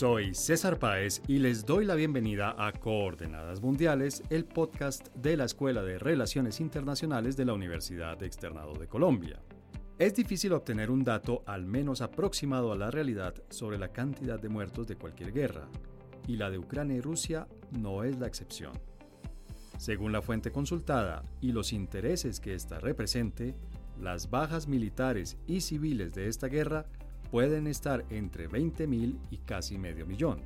Soy César Páez y les doy la bienvenida a Coordenadas Mundiales, el podcast de la Escuela de Relaciones Internacionales de la Universidad Externado de Colombia. Es difícil obtener un dato al menos aproximado a la realidad sobre la cantidad de muertos de cualquier guerra, y la de Ucrania y Rusia no es la excepción. Según la fuente consultada y los intereses que ésta represente, las bajas militares y civiles de esta guerra pueden estar entre 20.000 y casi medio millón.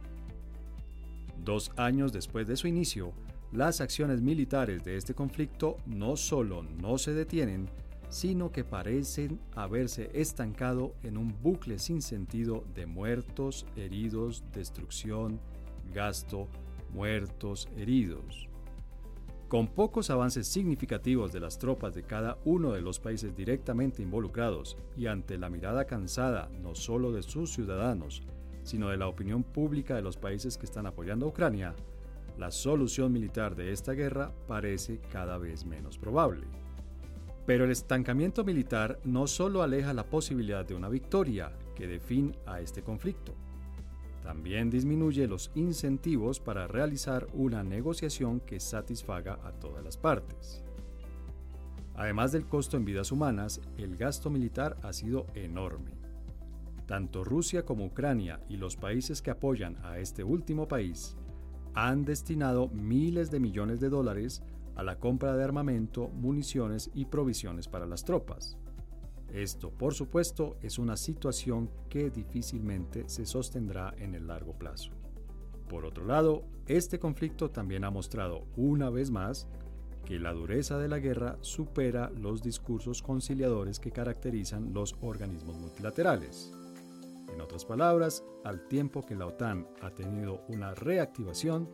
Dos años después de su inicio, las acciones militares de este conflicto no solo no se detienen, sino que parecen haberse estancado en un bucle sin sentido de muertos, heridos, destrucción, gasto, muertos, heridos. Con pocos avances significativos de las tropas de cada uno de los países directamente involucrados y ante la mirada cansada no solo de sus ciudadanos, sino de la opinión pública de los países que están apoyando a Ucrania, la solución militar de esta guerra parece cada vez menos probable. Pero el estancamiento militar no solo aleja la posibilidad de una victoria que dé fin a este conflicto, también disminuye los incentivos para realizar una negociación que satisfaga a todas las partes. Además del costo en vidas humanas, el gasto militar ha sido enorme. Tanto Rusia como Ucrania y los países que apoyan a este último país han destinado miles de millones de dólares a la compra de armamento, municiones y provisiones para las tropas. Esto, por supuesto, es una situación que difícilmente se sostendrá en el largo plazo. Por otro lado, este conflicto también ha mostrado una vez más que la dureza de la guerra supera los discursos conciliadores que caracterizan los organismos multilaterales. En otras palabras, al tiempo que la OTAN ha tenido una reactivación,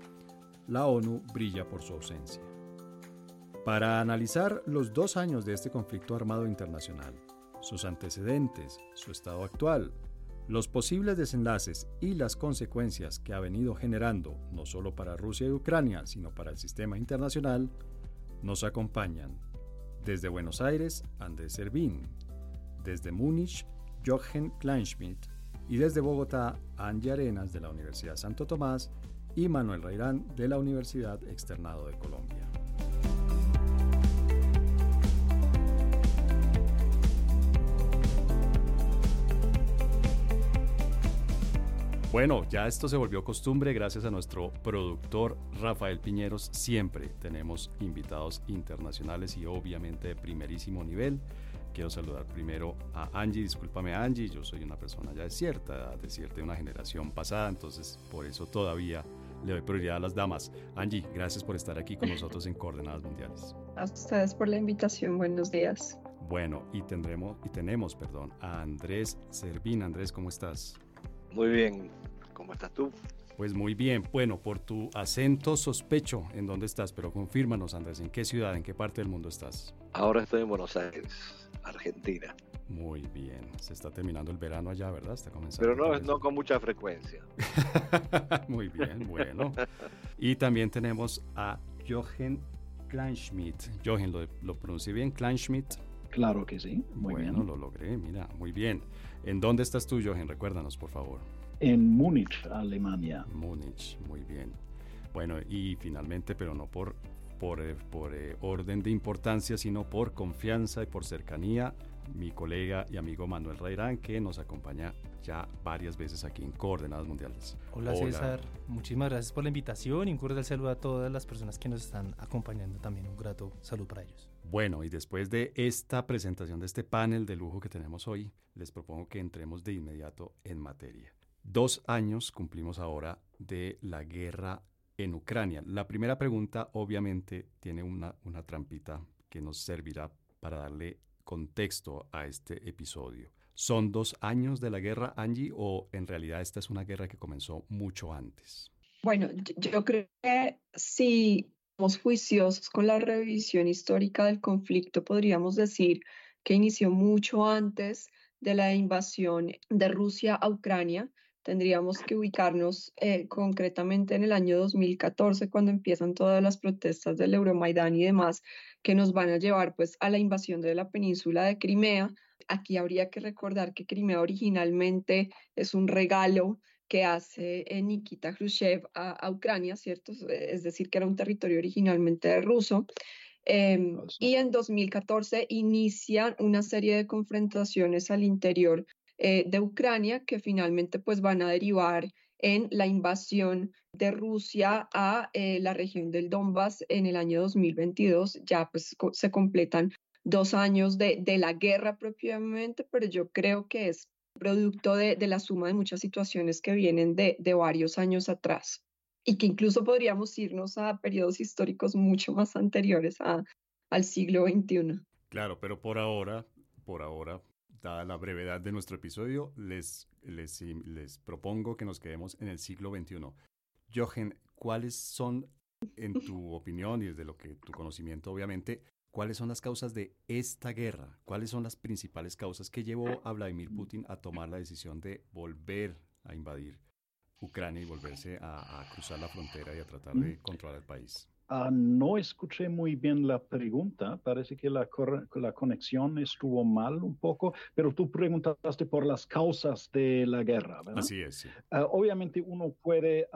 la ONU brilla por su ausencia. Para analizar los dos años de este conflicto armado internacional, sus antecedentes, su estado actual, los posibles desenlaces y las consecuencias que ha venido generando no solo para Rusia y Ucrania, sino para el sistema internacional, nos acompañan desde Buenos Aires, Andrés Servín, desde Múnich, Jochen Kleinschmidt y desde Bogotá, Angie Arenas de la Universidad Santo Tomás y Manuel Reirán de la Universidad Externado de Colombia. Bueno, ya esto se volvió costumbre gracias a nuestro productor Rafael Piñeros. Siempre tenemos invitados internacionales y obviamente de primerísimo nivel. Quiero saludar primero a Angie, discúlpame Angie, yo soy una persona ya de cierta edad, de cierta una generación pasada, entonces por eso todavía le doy prioridad a las damas. Angie, gracias por estar aquí con nosotros en Coordenadas Mundiales. A ustedes por la invitación, buenos días. Bueno, y tendremos, y tenemos, perdón, a Andrés Servín. Andrés, ¿cómo estás? Muy bien, ¿cómo estás tú? Pues muy bien, bueno, por tu acento sospecho en dónde estás, pero confírmanos Andrés, ¿en qué ciudad, en qué parte del mundo estás? Ahora estoy en Buenos Aires, Argentina. Muy bien, se está terminando el verano allá, ¿verdad? Está comenzando. Pero no, no con mucha frecuencia. muy bien, bueno. y también tenemos a Jochen Kleinschmidt. Jochen, ¿lo, lo pronuncié bien? Kleinschmidt. Claro que sí. Muy bueno, lo logré, mira, muy bien. ¿En dónde estás tú, Jochen? Recuérdanos, por favor. En Múnich, Alemania. Múnich, muy bien. Bueno, y finalmente, pero no por, por, eh, por eh, orden de importancia, sino por confianza y por cercanía, mi colega y amigo Manuel Reirán, que nos acompaña ya varias veces aquí en Coordenadas Mundiales. Hola, César, muchísimas gracias por la invitación y un cordial saludo a todas las personas que nos están acompañando también. Un grato saludo para ellos. Bueno, y después de esta presentación de este panel de lujo que tenemos hoy, les propongo que entremos de inmediato en materia. Dos años cumplimos ahora de la guerra en Ucrania. La primera pregunta obviamente tiene una, una trampita que nos servirá para darle contexto a este episodio. ¿Son dos años de la guerra, Angie, o en realidad esta es una guerra que comenzó mucho antes? Bueno, yo creo que si juiciosos con la revisión histórica del conflicto, podríamos decir que inició mucho antes de la invasión de Rusia a Ucrania. Tendríamos que ubicarnos eh, concretamente en el año 2014, cuando empiezan todas las protestas del Euromaidán y demás, que nos van a llevar pues a la invasión de la península de Crimea. Aquí habría que recordar que Crimea originalmente es un regalo que hace Nikita Khrushchev a, Ucrania, ¿cierto? Es decir, que era un territorio originalmente ruso. Em, y en 2014 inician una serie de confrontaciones al interior eh, de Ucrania que finalmente pues van a derivar en la invasión de Rusia a eh, la región del Donbass en el año 2022. Ya pues se completan dos años de, la guerra propiamente, pero yo creo que es producto de, la suma de muchas situaciones que vienen de, varios años atrás y que incluso podríamos irnos a periodos históricos mucho más anteriores al siglo XXI. Claro, pero por ahora, por ahora, dada la brevedad de nuestro episodio, les, les, les propongo que nos quedemos en el siglo XXI. Jochen, ¿cuáles son, en tu opinión y desde lo que tu conocimiento, obviamente, cuáles son las causas de esta guerra? ¿Cuáles son las principales causas que llevó a Vladimir Putin a tomar la decisión de volver a invadir Ucrania y volverse a, cruzar la frontera y a tratar de controlar el país? Ah, no escuché muy bien la pregunta, parece que la, la, conexión estuvo mal un poco, pero tú preguntaste por las causas de la guerra, ¿verdad? Así es. Ah, obviamente uno puede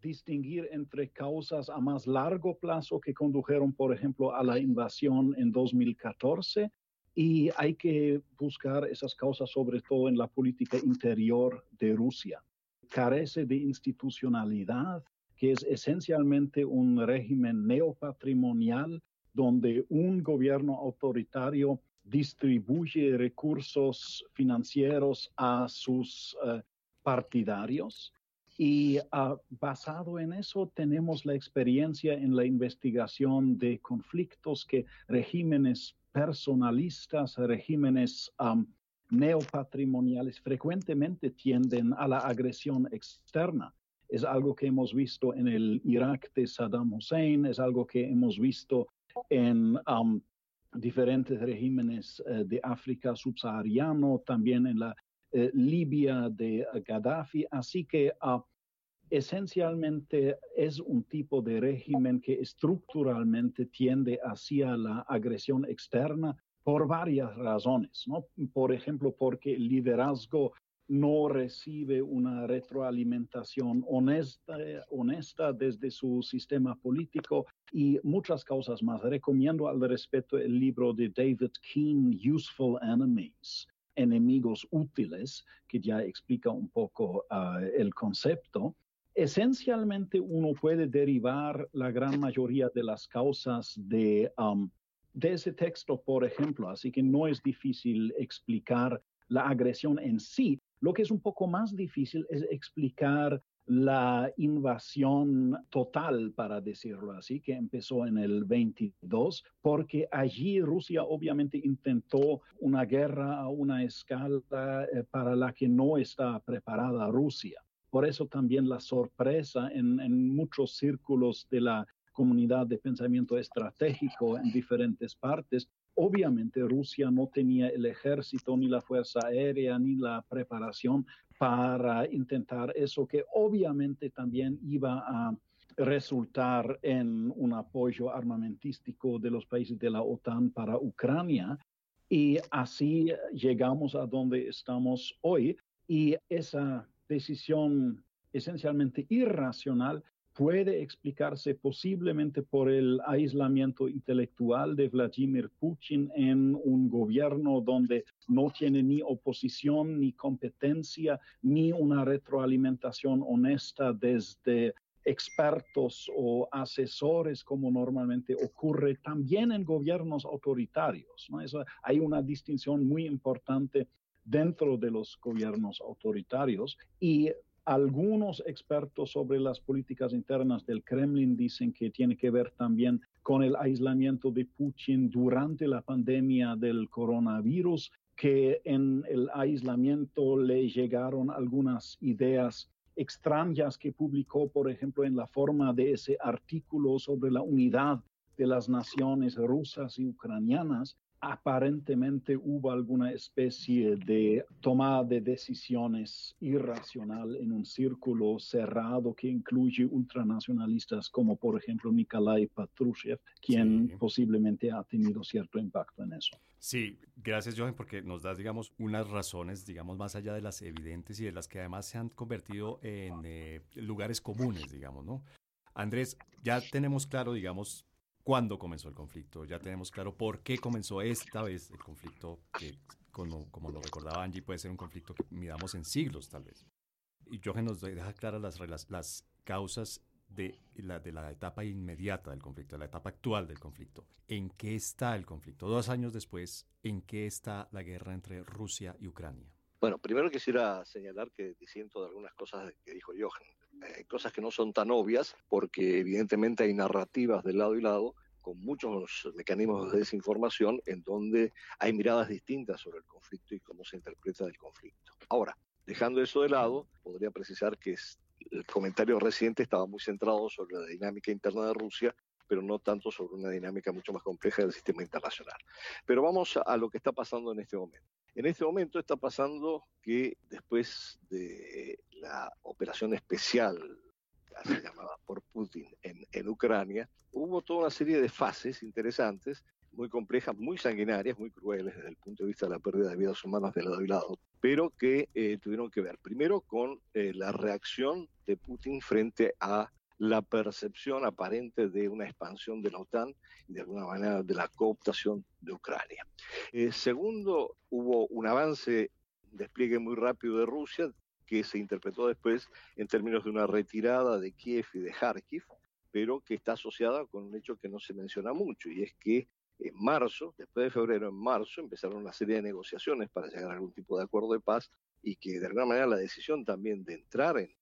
distinguir entre causas a más largo plazo que condujeron, por ejemplo, a la invasión en 2014 y hay que buscar esas causas sobre todo en la política interior de Rusia. Carece de institucionalidad, que es esencialmente un régimen neopatrimonial donde un gobierno autoritario distribuye recursos financieros a sus eh, partidarios y uh, basado en eso tenemos la experiencia en la investigación de conflictos que regímenes personalistas, regímenes neopatrimoniales frecuentemente tienden a la agresión externa. Es algo que hemos visto en el Irak de Saddam Hussein, es algo que hemos visto en diferentes regímenes uh, de África subsahariano, también en la eh, Libia de Gaddafi. Así que uh, esencialmente es un tipo de régimen que estructuralmente tiende hacia la agresión externa por varias razones. Por ejemplo, porque el liderazgo no recibe una retroalimentación honesta, honesta desde su sistema político y muchas causas más. Recomiendo al respecto el libro de David Keane, Useful Enemies, enemigos útiles, que ya explica un poco ah, el concepto. Esencialmente uno puede derivar la gran mayoría de las causas de, um, de ese texto, por ejemplo, así que no es difícil explicar la agresión en sí. Lo que es un poco más difícil es explicar la invasión total, para decirlo así, que empezó en el 22, porque allí Rusia obviamente intentó una guerra a una escala eh, para la que no está preparada Rusia. Por eso también la sorpresa en, en muchos círculos de la comunidad de pensamiento estratégico en diferentes partes Obviamente Rusia no tenía el ejército, ni la fuerza aérea, ni la preparación para intentar eso, que obviamente también iba a resultar en un apoyo armamentístico de los países de la OTAN para Ucrania. Y así llegamos a donde estamos hoy. Y esa decisión esencialmente irracional puede explicarse posiblemente por el aislamiento intelectual de Vladimir Putin en un gobierno donde no tiene ni oposición, ni competencia, ni una retroalimentación honesta desde expertos o asesores como normalmente ocurre también en gobiernos autoritarios. hay una distinción muy importante dentro de los gobiernos autoritarios y algunos expertos sobre las políticas internas del Kremlin dicen que tiene que ver también con el aislamiento de Putin durante la pandemia del coronavirus, que en el aislamiento le llegaron algunas ideas extrañas que publicó, por ejemplo, en la forma de ese artículo sobre la unidad de las naciones rusas y ucranianas. Aparentemente hubo alguna especie de toma de decisiones irracional en un círculo cerrado que incluye ultranacionalistas como por ejemplo Nikolai Patrushev, quien posiblemente ha tenido cierto impacto en eso. Sí, gracias Johan porque nos das digamos unas razones digamos más allá de las evidentes y de las que además se han convertido en eh, lugares comunes digamos, ¿no? Andrés, ya tenemos claro digamos cuándo comenzó el conflicto, ya tenemos claro por qué comenzó esta vez el conflicto, que como, como lo recordaba Angie, puede ser un conflicto que midamos en siglos tal vez. Y Jochen nos deja claras las, las causas de la, de la etapa inmediata del conflicto, de la etapa actual del conflicto. ¿En qué está el conflicto? Dos años después, ¿en qué está la guerra entre Rusia y Ucrania? Bueno, primero quisiera señalar que disiento de algunas cosas que dijo Johan. Hay cosas que no son tan obvias porque evidentemente hay narrativas de lado y lado con muchos mecanismos de desinformación en donde hay miradas distintas sobre el conflicto y cómo se interpreta el conflicto. Ahora, dejando eso de lado, podría precisar que el comentario reciente estaba muy centrado sobre la dinámica interna de Rusia, pero no tanto sobre una dinámica mucho más compleja del sistema internacional. Pero vamos a lo que está pasando en este momento. En este momento está pasando que después de la operación especial llamada por Putin en, en Ucrania, hubo toda una serie de fases interesantes muy complejas, muy sanguinarias, muy crueles desde el punto de vista de la pérdida de vidas humanas de lado y lado, pero que eh, tuvieron que ver primero con eh, la reacción de Putin frente a la percepción aparente de una expansión de la OTAN y de alguna manera de la cooptación de Ucrania. Eh, segundo, hubo un avance, despliegue muy rápido de Rusia, que se interpretó después en términos de una retirada de Kiev y de Kharkiv, pero que está asociada con un hecho que no se menciona mucho, y es que en marzo, después de febrero, en marzo, empezaron una serie de negociaciones para llegar a algún tipo de acuerdo de paz y que de alguna manera la decisión también de entrar en, en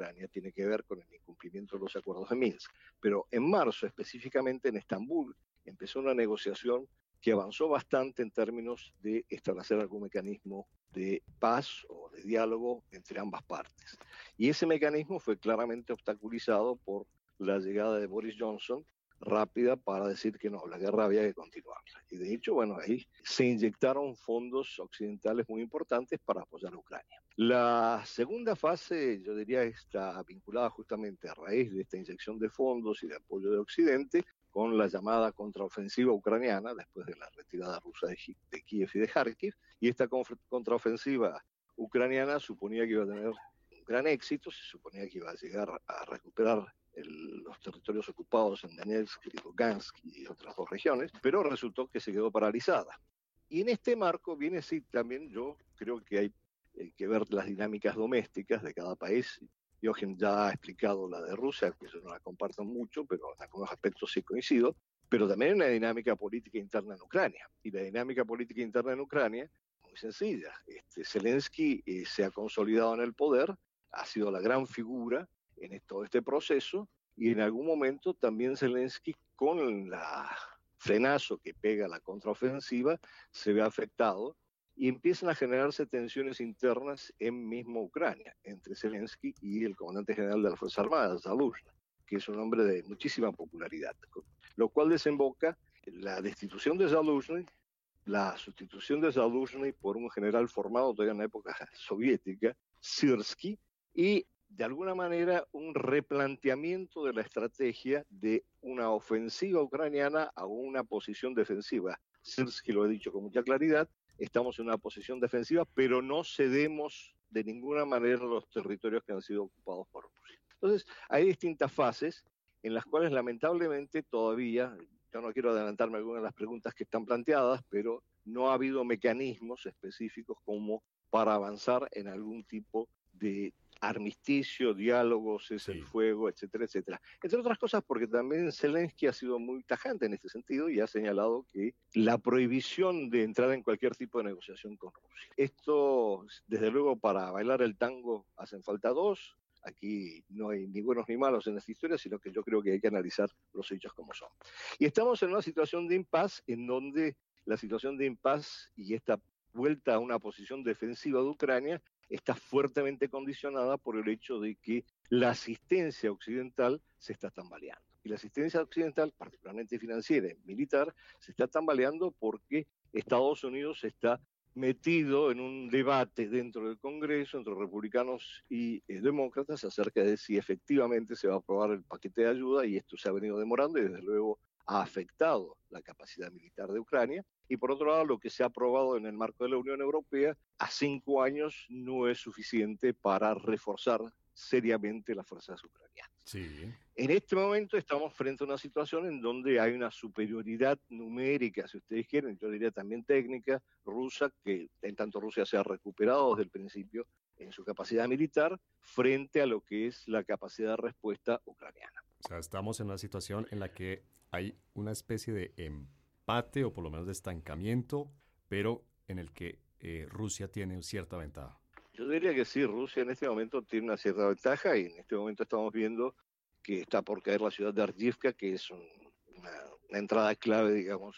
Ucrania tiene que ver con el incumplimiento de los acuerdos de Minsk. Pero en marzo, específicamente en Estambul, empezó una negociación que avanzó bastante en términos de establecer algún mecanismo de paz o de diálogo entre ambas partes. Y ese mecanismo fue claramente obstaculizado por la llegada de Boris Johnson rápida para decir que no, la guerra había que continuarla. Y de hecho, bueno, ahí se inyectaron fondos occidentales muy importantes para apoyar a Ucrania. La segunda fase, yo diría, está vinculada justamente a raíz de esta inyección de fondos y de apoyo de Occidente con la llamada contraofensiva ucraniana después de la retirada rusa de, Kiev y de Kharkiv. Y esta contraofensiva ucraniana suponía que iba a tener un gran éxito, se suponía que iba a llegar a recuperar los territorios ocupados en Donetsk Lugansk y otras dos regiones, pero resultó que se quedó paralizada. Y en este marco viene sí también yo creo que hay eh, que ver las dinámicas domésticas de cada país Jochen ya ha explicado la de Rusia, que yo no la comparto mucho, pero en algunos aspectos sí coincido, pero también hay una dinámica política interna en Ucrania. Y la dinámica política interna en Ucrania, muy sencilla. Este, Zelensky eh, se ha consolidado en el poder, ha sido la gran figura en todo este proceso, y en algún momento también Zelensky, con el frenazo que pega la contraofensiva, se ve afectado y empiezan a generarse tensiones internas en mismo Ucrania, entre Zelensky y el comandante general de las Fuerzas Armadas, Zaluzhny, que es un hombre de muchísima popularidad, lo cual desemboca la destitución de Zaluzhny, la sustitución de Zaluzhny por un general formado todavía en la época soviética, Sirsky, y de alguna manera un replanteamiento de la estrategia de una ofensiva ucraniana a una posición defensiva. Sirsky lo ha dicho con mucha claridad, estamos en una posición defensiva, pero no cedemos de ninguna manera los territorios que han sido ocupados por Rusia. Entonces, hay distintas fases en las cuales lamentablemente todavía, yo no quiero adelantarme algunas de las preguntas que están planteadas, pero no ha habido mecanismos específicos como para avanzar en algún tipo de armisticio, diálogos, es el fuego, etcétera, etcétera. Entre otras cosas porque también Zelensky ha sido muy tajante en este sentido y ha señalado que la prohibición de entrar en cualquier tipo de negociación con Rusia. Esto, desde luego, para bailar el tango hacen falta dos. Aquí no hay ni buenos ni malos en esta historia, sino que yo creo que hay que analizar los hechos como son. Y estamos en una situación de impas en donde la situación de impas y esta vuelta a una posición defensiva de Ucrania está fuertemente condicionada por el hecho de que la asistencia occidental se está tambaleando. Y la asistencia occidental, particularmente financiera y militar, se está tambaleando porque Estados Unidos está metido en un debate dentro del Congreso entre republicanos y eh, demócratas acerca de si efectivamente se va a aprobar el paquete de ayuda y esto se ha venido demorando y desde luego ha afectado la capacidad militar de Ucrania. Y por otro lado, lo que se ha aprobado en el marco de la Unión Europea a cinco años no es suficiente para reforzar seriamente las fuerzas ucranianas. Sí. En este momento estamos frente a una situación en donde hay una superioridad numérica, si ustedes quieren, yo diría también técnica, rusa, que en tanto Rusia se ha recuperado desde el principio en su capacidad militar frente a lo que es la capacidad de respuesta ucraniana. O sea, estamos en una situación en la que hay una especie de empate o por lo menos de estancamiento, pero en el que eh, Rusia tiene cierta ventaja. Yo diría que sí, Rusia en este momento tiene una cierta ventaja y en este momento estamos viendo que está por caer la ciudad de Argivka, que es una, entrada clave, digamos,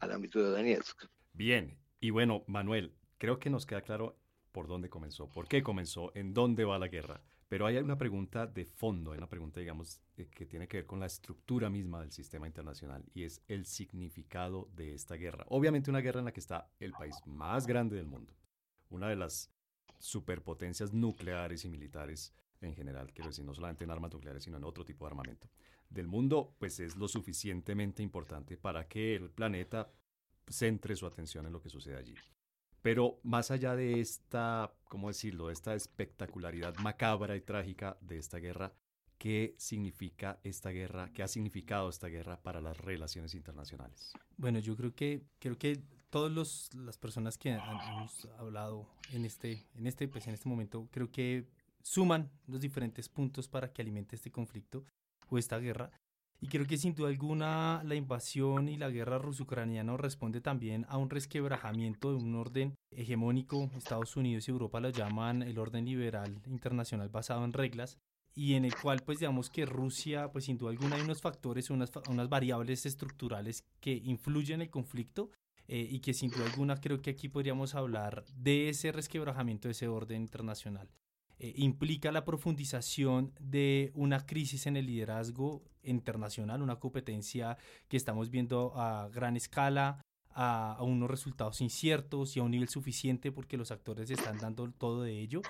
al ámbito de Donetsk. Bien, y bueno, Manuel, creo que nos queda claro por dónde comenzó, por qué comenzó, en dónde va la guerra. Pero hay una pregunta de fondo, hay una pregunta, digamos, eh, que tiene que ver con la estructura misma del sistema internacional y es el significado de esta guerra. Obviamente una guerra en la que está el país más grande del mundo, una de las superpotencias nucleares y militares en general, quiero decir, no solamente en armas nucleares, sino en otro tipo de armamento del mundo, pues es lo suficientemente importante para que el planeta centre su atención en lo que sucede allí. Pero más allá de esta, ¿cómo decirlo?, de esta espectacularidad macabra y trágica de esta guerra, ¿qué significa esta guerra? ¿Qué ha significado esta guerra para las relaciones internacionales? Bueno, yo creo que creo que todas las personas que han, hemos hablado en este, en este, pues en este momento, creo que suman los diferentes puntos para que alimente este conflicto o esta guerra. Y creo que sin duda alguna la invasión y la guerra ruso-ucraniana responde también a un resquebrajamiento de un orden hegemónico. Estados Unidos y Europa lo llaman el orden liberal internacional basado en reglas y en el cual pues digamos que Rusia pues sin duda alguna hay unos factores, unas, unas variables estructurales que influyen en el conflicto eh, y que sin duda alguna creo que aquí podríamos hablar de ese resquebrajamiento de ese orden internacional. Eh, implica la profundización de una crisis en el liderazgo internacional, una competencia que estamos viendo a gran escala, a, unos resultados inciertos y a un nivel suficiente porque los actores están dando todo de ello.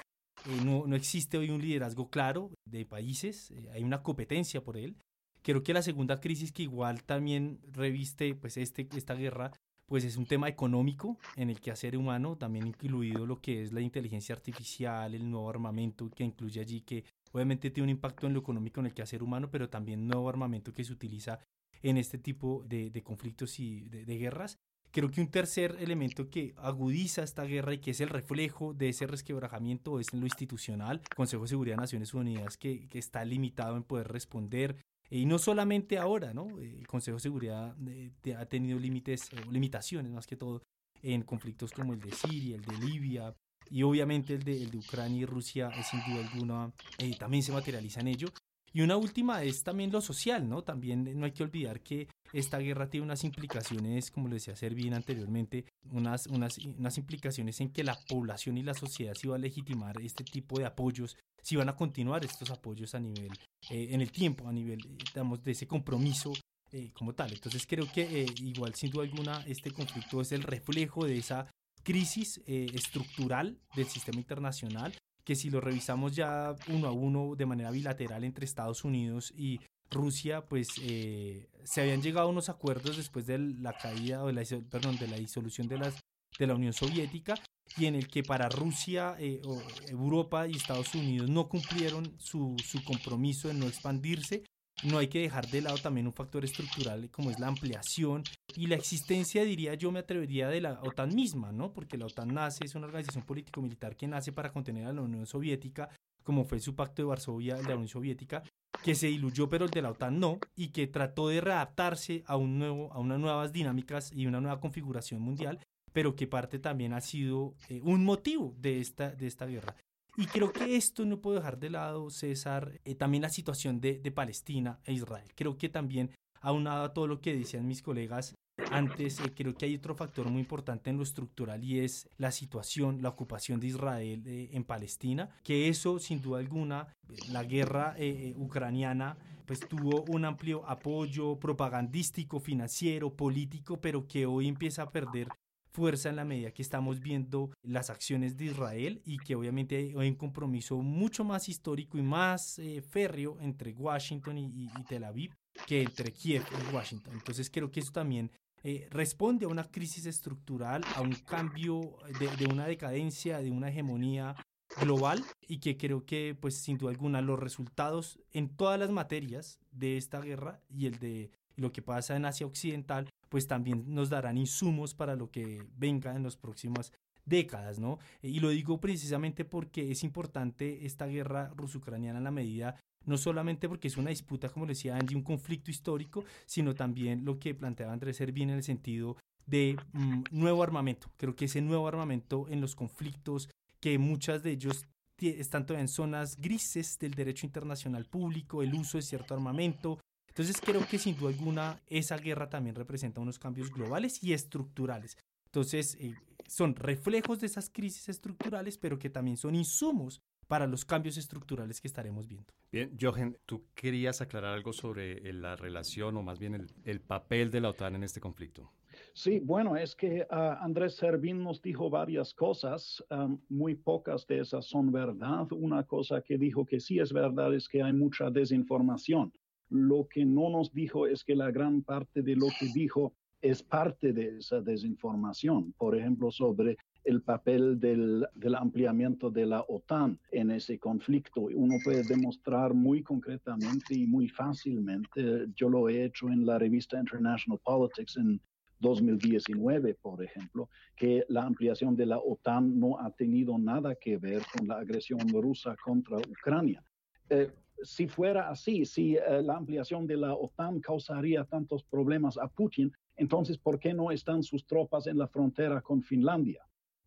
Eh, no, existe hoy un liderazgo claro de países, hay una competencia por él. Creo que la segunda crisis que igual también reviste pues este, esta guerra pues es un tema económico en el que hacer humano, también incluido lo que es la inteligencia artificial, el nuevo armamento que incluye allí, que obviamente tiene un impacto en lo económico en el hacer humano, pero también nuevo armamento que se utiliza en este tipo de, conflictos y de, guerras. Creo que un tercer elemento que agudiza esta guerra y que es el reflejo de ese resquebrajamiento es en lo institucional, Consejo de Seguridad de Naciones Unidas, que, que está limitado en poder responder y no solamente ahora, ¿no? El Consejo de Seguridad eh, ha tenido límites, o limitaciones más que todo, en conflictos como el de Siria, el de Libia, y obviamente el de, el de Ucrania y Rusia, eh, sin duda alguna, eh, también se materializa en ello. Y una última es también lo social, ¿no? También no hay que olvidar que esta guerra tiene unas implicaciones, como lo decía Servin anteriormente, unas, unas, unas implicaciones en que la población y la sociedad se va a legitimar este tipo de apoyos, si van a continuar estos apoyos a nivel, eh, en el tiempo, a nivel, digamos, de ese compromiso eh, como tal. Entonces creo que eh, igual, sin duda alguna, este conflicto es el reflejo de esa crisis estructural del sistema internacional que si lo revisamos ya uno a uno de manera bilateral entre Estados Unidos y Rusia, pues eh, se habían llegado a unos acuerdos después de la caída, o de la, perdón, de la disolución de, las, de la Unión Soviética, y en el que para Rusia, eh, Europa y Estados Unidos no cumplieron su, su compromiso de no expandirse no hay que dejar de lado también un factor estructural como es la ampliación y la existencia, diría yo, me atrevería de la OTAN misma, ¿no? Porque la OTAN nace, es una organización político-militar que nace para contener a la Unión Soviética, como fue su pacto de Varsovia, de la Unión Soviética, que se diluyó, pero el de la OTAN no, y que trató de readaptarse a, un nuevo, a unas nuevas dinámicas y una nueva configuración mundial, pero que parte también ha sido eh, un motivo de esta, de esta guerra. Y creo que esto no puedo dejar de lado, César, eh, también la situación de, de, Palestina e Israel. Creo que también, aunado a todo lo que decían mis colegas, antes, eh, creo que hay otro factor muy importante en lo estructural y es la situación, la ocupación de Israel eh, en Palestina, que eso sin duda alguna, la guerra eh, ucraniana pues tuvo un amplio apoyo propagandístico, financiero, político, pero que hoy empieza a perder fuerza en la medida que estamos viendo las acciones de Israel y que obviamente hay un compromiso mucho más histórico y más férreo entre Washington y, y, Tel Aviv que entre Kiev y Washington. Entonces creo que eso también eh, responde a una crisis estructural, a un cambio de, una decadencia, de una hegemonía global y que creo que pues sin duda alguna los resultados en todas las materias de esta guerra y el de lo que pasa en Asia Occidental pues también nos darán insumos para lo que venga en las próximas décadas, ¿no? Y lo digo precisamente porque es importante esta guerra ruso-ucraniana en la medida no solamente porque es una disputa, como decía Angie, un conflicto histórico, sino también lo que planteaba Andrés Servín en el sentido de mm, nuevo armamento. Creo que ese nuevo armamento en los conflictos, que muchas de ellos están todavía en zonas grises del derecho internacional público, el uso de cierto armamento. Entonces creo que sin duda alguna esa guerra también representa unos cambios globales y estructurales. Entonces eh, son reflejos de esas crisis estructurales, pero que también son insumos para los cambios estructurales que estaremos viendo. Bien, Jochen, tú querías aclarar algo sobre la relación o más bien el, papel de la OTAN en este conflicto. Sí, bueno, es que ah, Andrés Servín nos dijo varias cosas, muy pocas de esas son verdad. Una cosa que dijo que sí es verdad es que hay mucha desinformación. Lo que no nos dijo es que la gran parte de lo que dijo es parte de esa desinformación, por ejemplo, sobre el papel del, ampliamiento de la OTAN en ese conflicto. Uno puede demostrar muy concretamente y muy fácilmente, yo lo he hecho en la revista International Politics en 2019, por ejemplo, que la ampliación de la OTAN no ha tenido nada que ver con la agresión rusa contra Ucrania. Eh, si fuera así, si eh, la ampliación de la OTAN causaría tantos problemas a Putin, entonces, ¿por qué no están sus tropas en la frontera con Finlandia?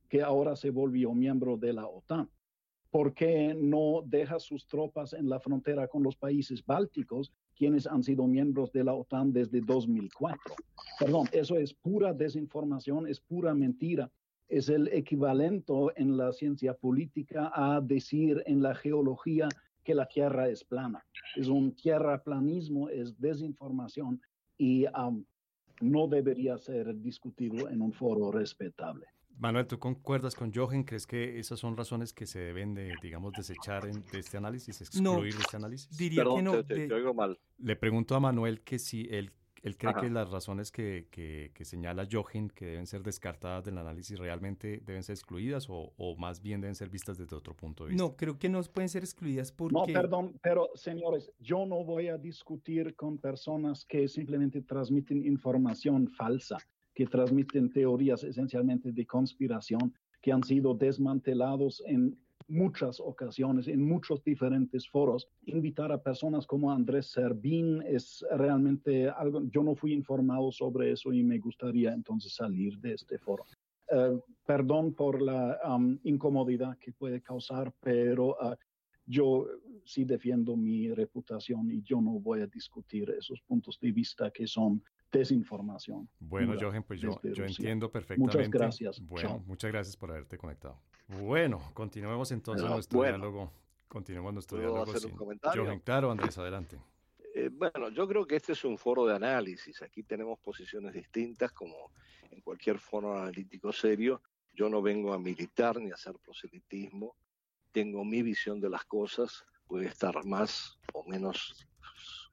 que ahora se volvió miembro de la OTAN? ¿Por qué no deja sus tropas en la frontera con los países bálticos, quienes han sido miembros de la OTAN desde 2004? Perdón, eso es pura desinformación, es pura mentira. Es el equivalente en la ciencia política a decir en la geología que la tierra es plana. Es un tierraplanismo, es desinformación y no debería ser discutido en un foro respetable. Manuel, ¿tú concuerdas con Jochen? ¿Crees que esas son razones que se deben de, digamos, desechar de este análisis, excluir de este análisis? Diría que no. Te, oigo mal. Le pregunto a Manuel que si él, él cree que las razones que, que, que, señala Jochen, que deben ser descartadas del análisis, realmente deben ser excluidas o, o, más bien deben ser vistas desde otro punto de vista. No, creo que no pueden ser excluidas porque... No, perdón, pero señores, yo no voy a discutir con personas que simplemente transmiten información falsa que transmiten teorías esencialmente de conspiración que han sido desmantelados en muchas ocasiones, en muchos diferentes foros. Invitar a personas como Andrés Servín es realmente algo, yo no fui informado sobre eso y me gustaría entonces salir de este foro. Eh, perdón por la um, incomodidad que puede causar, pero uh, yo sí defiendo mi reputación y yo no voy a discutir esos puntos de vista que son desinformación. Bueno, Jochen, pues yo, yo entiendo perfectamente. Muchas gracias. Bueno, muchas gracias por haberte conectado. Bueno, continuemos entonces nuestro diálogo. Continuemos nuestro diálogo. Hacer un comentario? Jochen, claro, Andrés, adelante. Eh, bueno, yo creo que este es un foro de análisis. Aquí tenemos posiciones distintas, como en cualquier foro analítico serio. Yo no vengo a militar ni a hacer proselitismo. Tengo mi visión de las cosas. Puede estar más o menos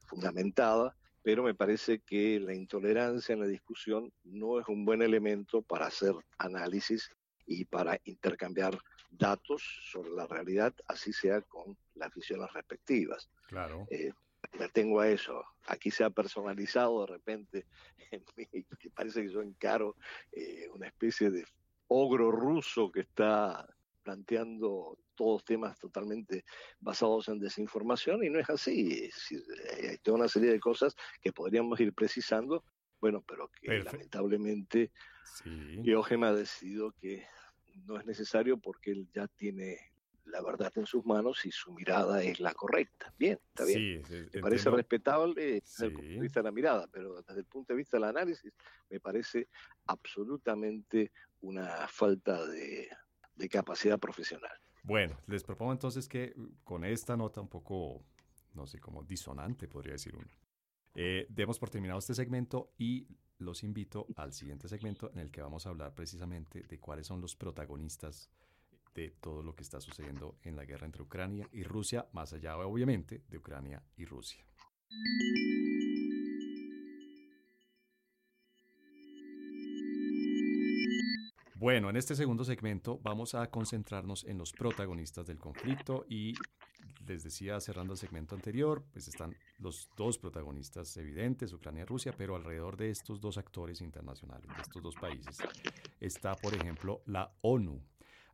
fundamentada pero me parece que la intolerancia en la discusión no es un buen elemento para hacer análisis y para intercambiar datos sobre la realidad, así sea con las visiones respectivas. Claro. Eh, me tengo a eso. Aquí se ha personalizado de repente, en mí, que parece que yo encaro eh, una especie de ogro ruso que está planteando todos temas totalmente basados en desinformación y no es así. hay toda una serie de cosas que podríamos ir precisando, bueno, pero que lamentablemente sí. ha decidido que no es necesario porque él ya tiene la verdad en sus manos y su mirada es la correcta. Bien, está bien. me parece respetable desde el punto de vista de la mirada, pero desde el punto de vista del análisis me parece absolutamente una falta de, capacidad profesional. Bueno, les propongo entonces que con esta nota un poco, no sé, como disonante podría decir uno, eh, demos por terminado este segmento y los invito al siguiente segmento en el que vamos a hablar precisamente de cuáles son los protagonistas de todo lo que está sucediendo en la guerra entre Ucrania y Rusia, más allá obviamente de Ucrania y Rusia. Bueno, en este segundo segmento vamos a concentrarnos en los protagonistas del conflicto y les decía cerrando el segmento anterior, pues están los dos protagonistas evidentes, Ucrania y Rusia, pero alrededor de estos dos actores internacionales, de estos dos países, está, por ejemplo, la ONU.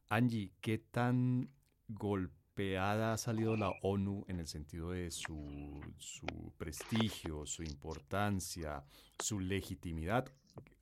Angie, ¿qué tan golpeada ha salido la ONU en el sentido de su, su prestigio, su importancia, su legitimidad?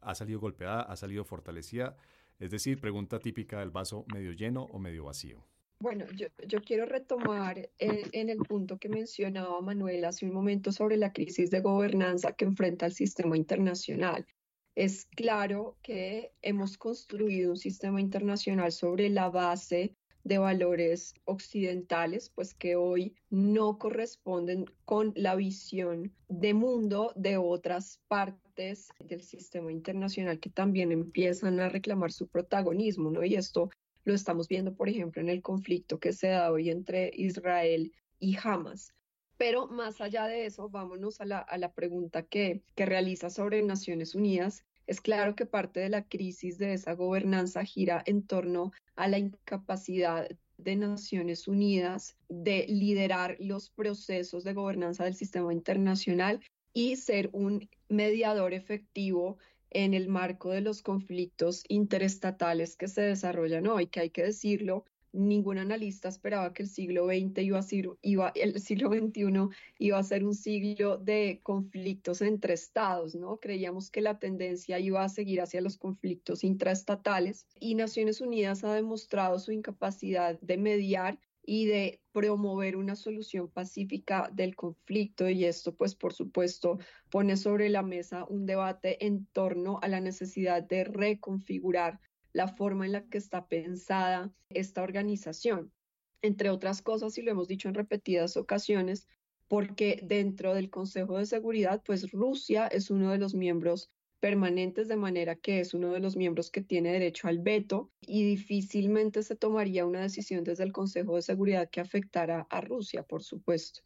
¿Ha salido golpeada, ha salido fortalecida? Es decir, pregunta típica del vaso medio lleno o medio vacío. Bueno, yo, quiero retomar en, el punto que mencionaba Manuel hace un momento sobre la crisis de gobernanza que enfrenta el sistema internacional. Es claro que hemos construido un sistema internacional sobre la base de valores occidentales, pues que hoy no corresponden con la visión de mundo de otras partes del sistema internacional que también empiezan a reclamar su protagonismo, ¿no? Y esto lo estamos viendo, por ejemplo, en el conflicto que se da hoy entre Israel y Hamas. Pero más allá de eso, vámonos a la, pregunta que realiza sobre Naciones Unidas. Es claro que parte de la crisis de esa gobernanza gira en torno a la incapacidad de Naciones Unidas de liderar los procesos de gobernanza del sistema internacional y ser un mediador efectivo en el marco de los conflictos interestatales que se desarrollan hoy, que hay que decirlo, ningún analista esperaba que el siglo XXI iba a ser un siglo de conflictos entre estados, ¿no? Creíamos que la tendencia iba a seguir hacia los conflictos intraestatales y Naciones Unidas ha demostrado su incapacidad de mediar y de promover una solución pacífica del conflicto y esto pues por supuesto pone sobre la mesa un debate en torno a la necesidad de reconfigurar la forma en la que está pensada esta organización. Entre otras cosas, y lo hemos dicho en repetidas ocasiones, porque dentro del Consejo de Seguridad, pues Rusia es uno de los miembros permanentes, de manera que es uno de los miembros que tiene derecho al veto y difícilmente se tomaría una decisión desde el Consejo de Seguridad que afectara a Rusia, por supuesto.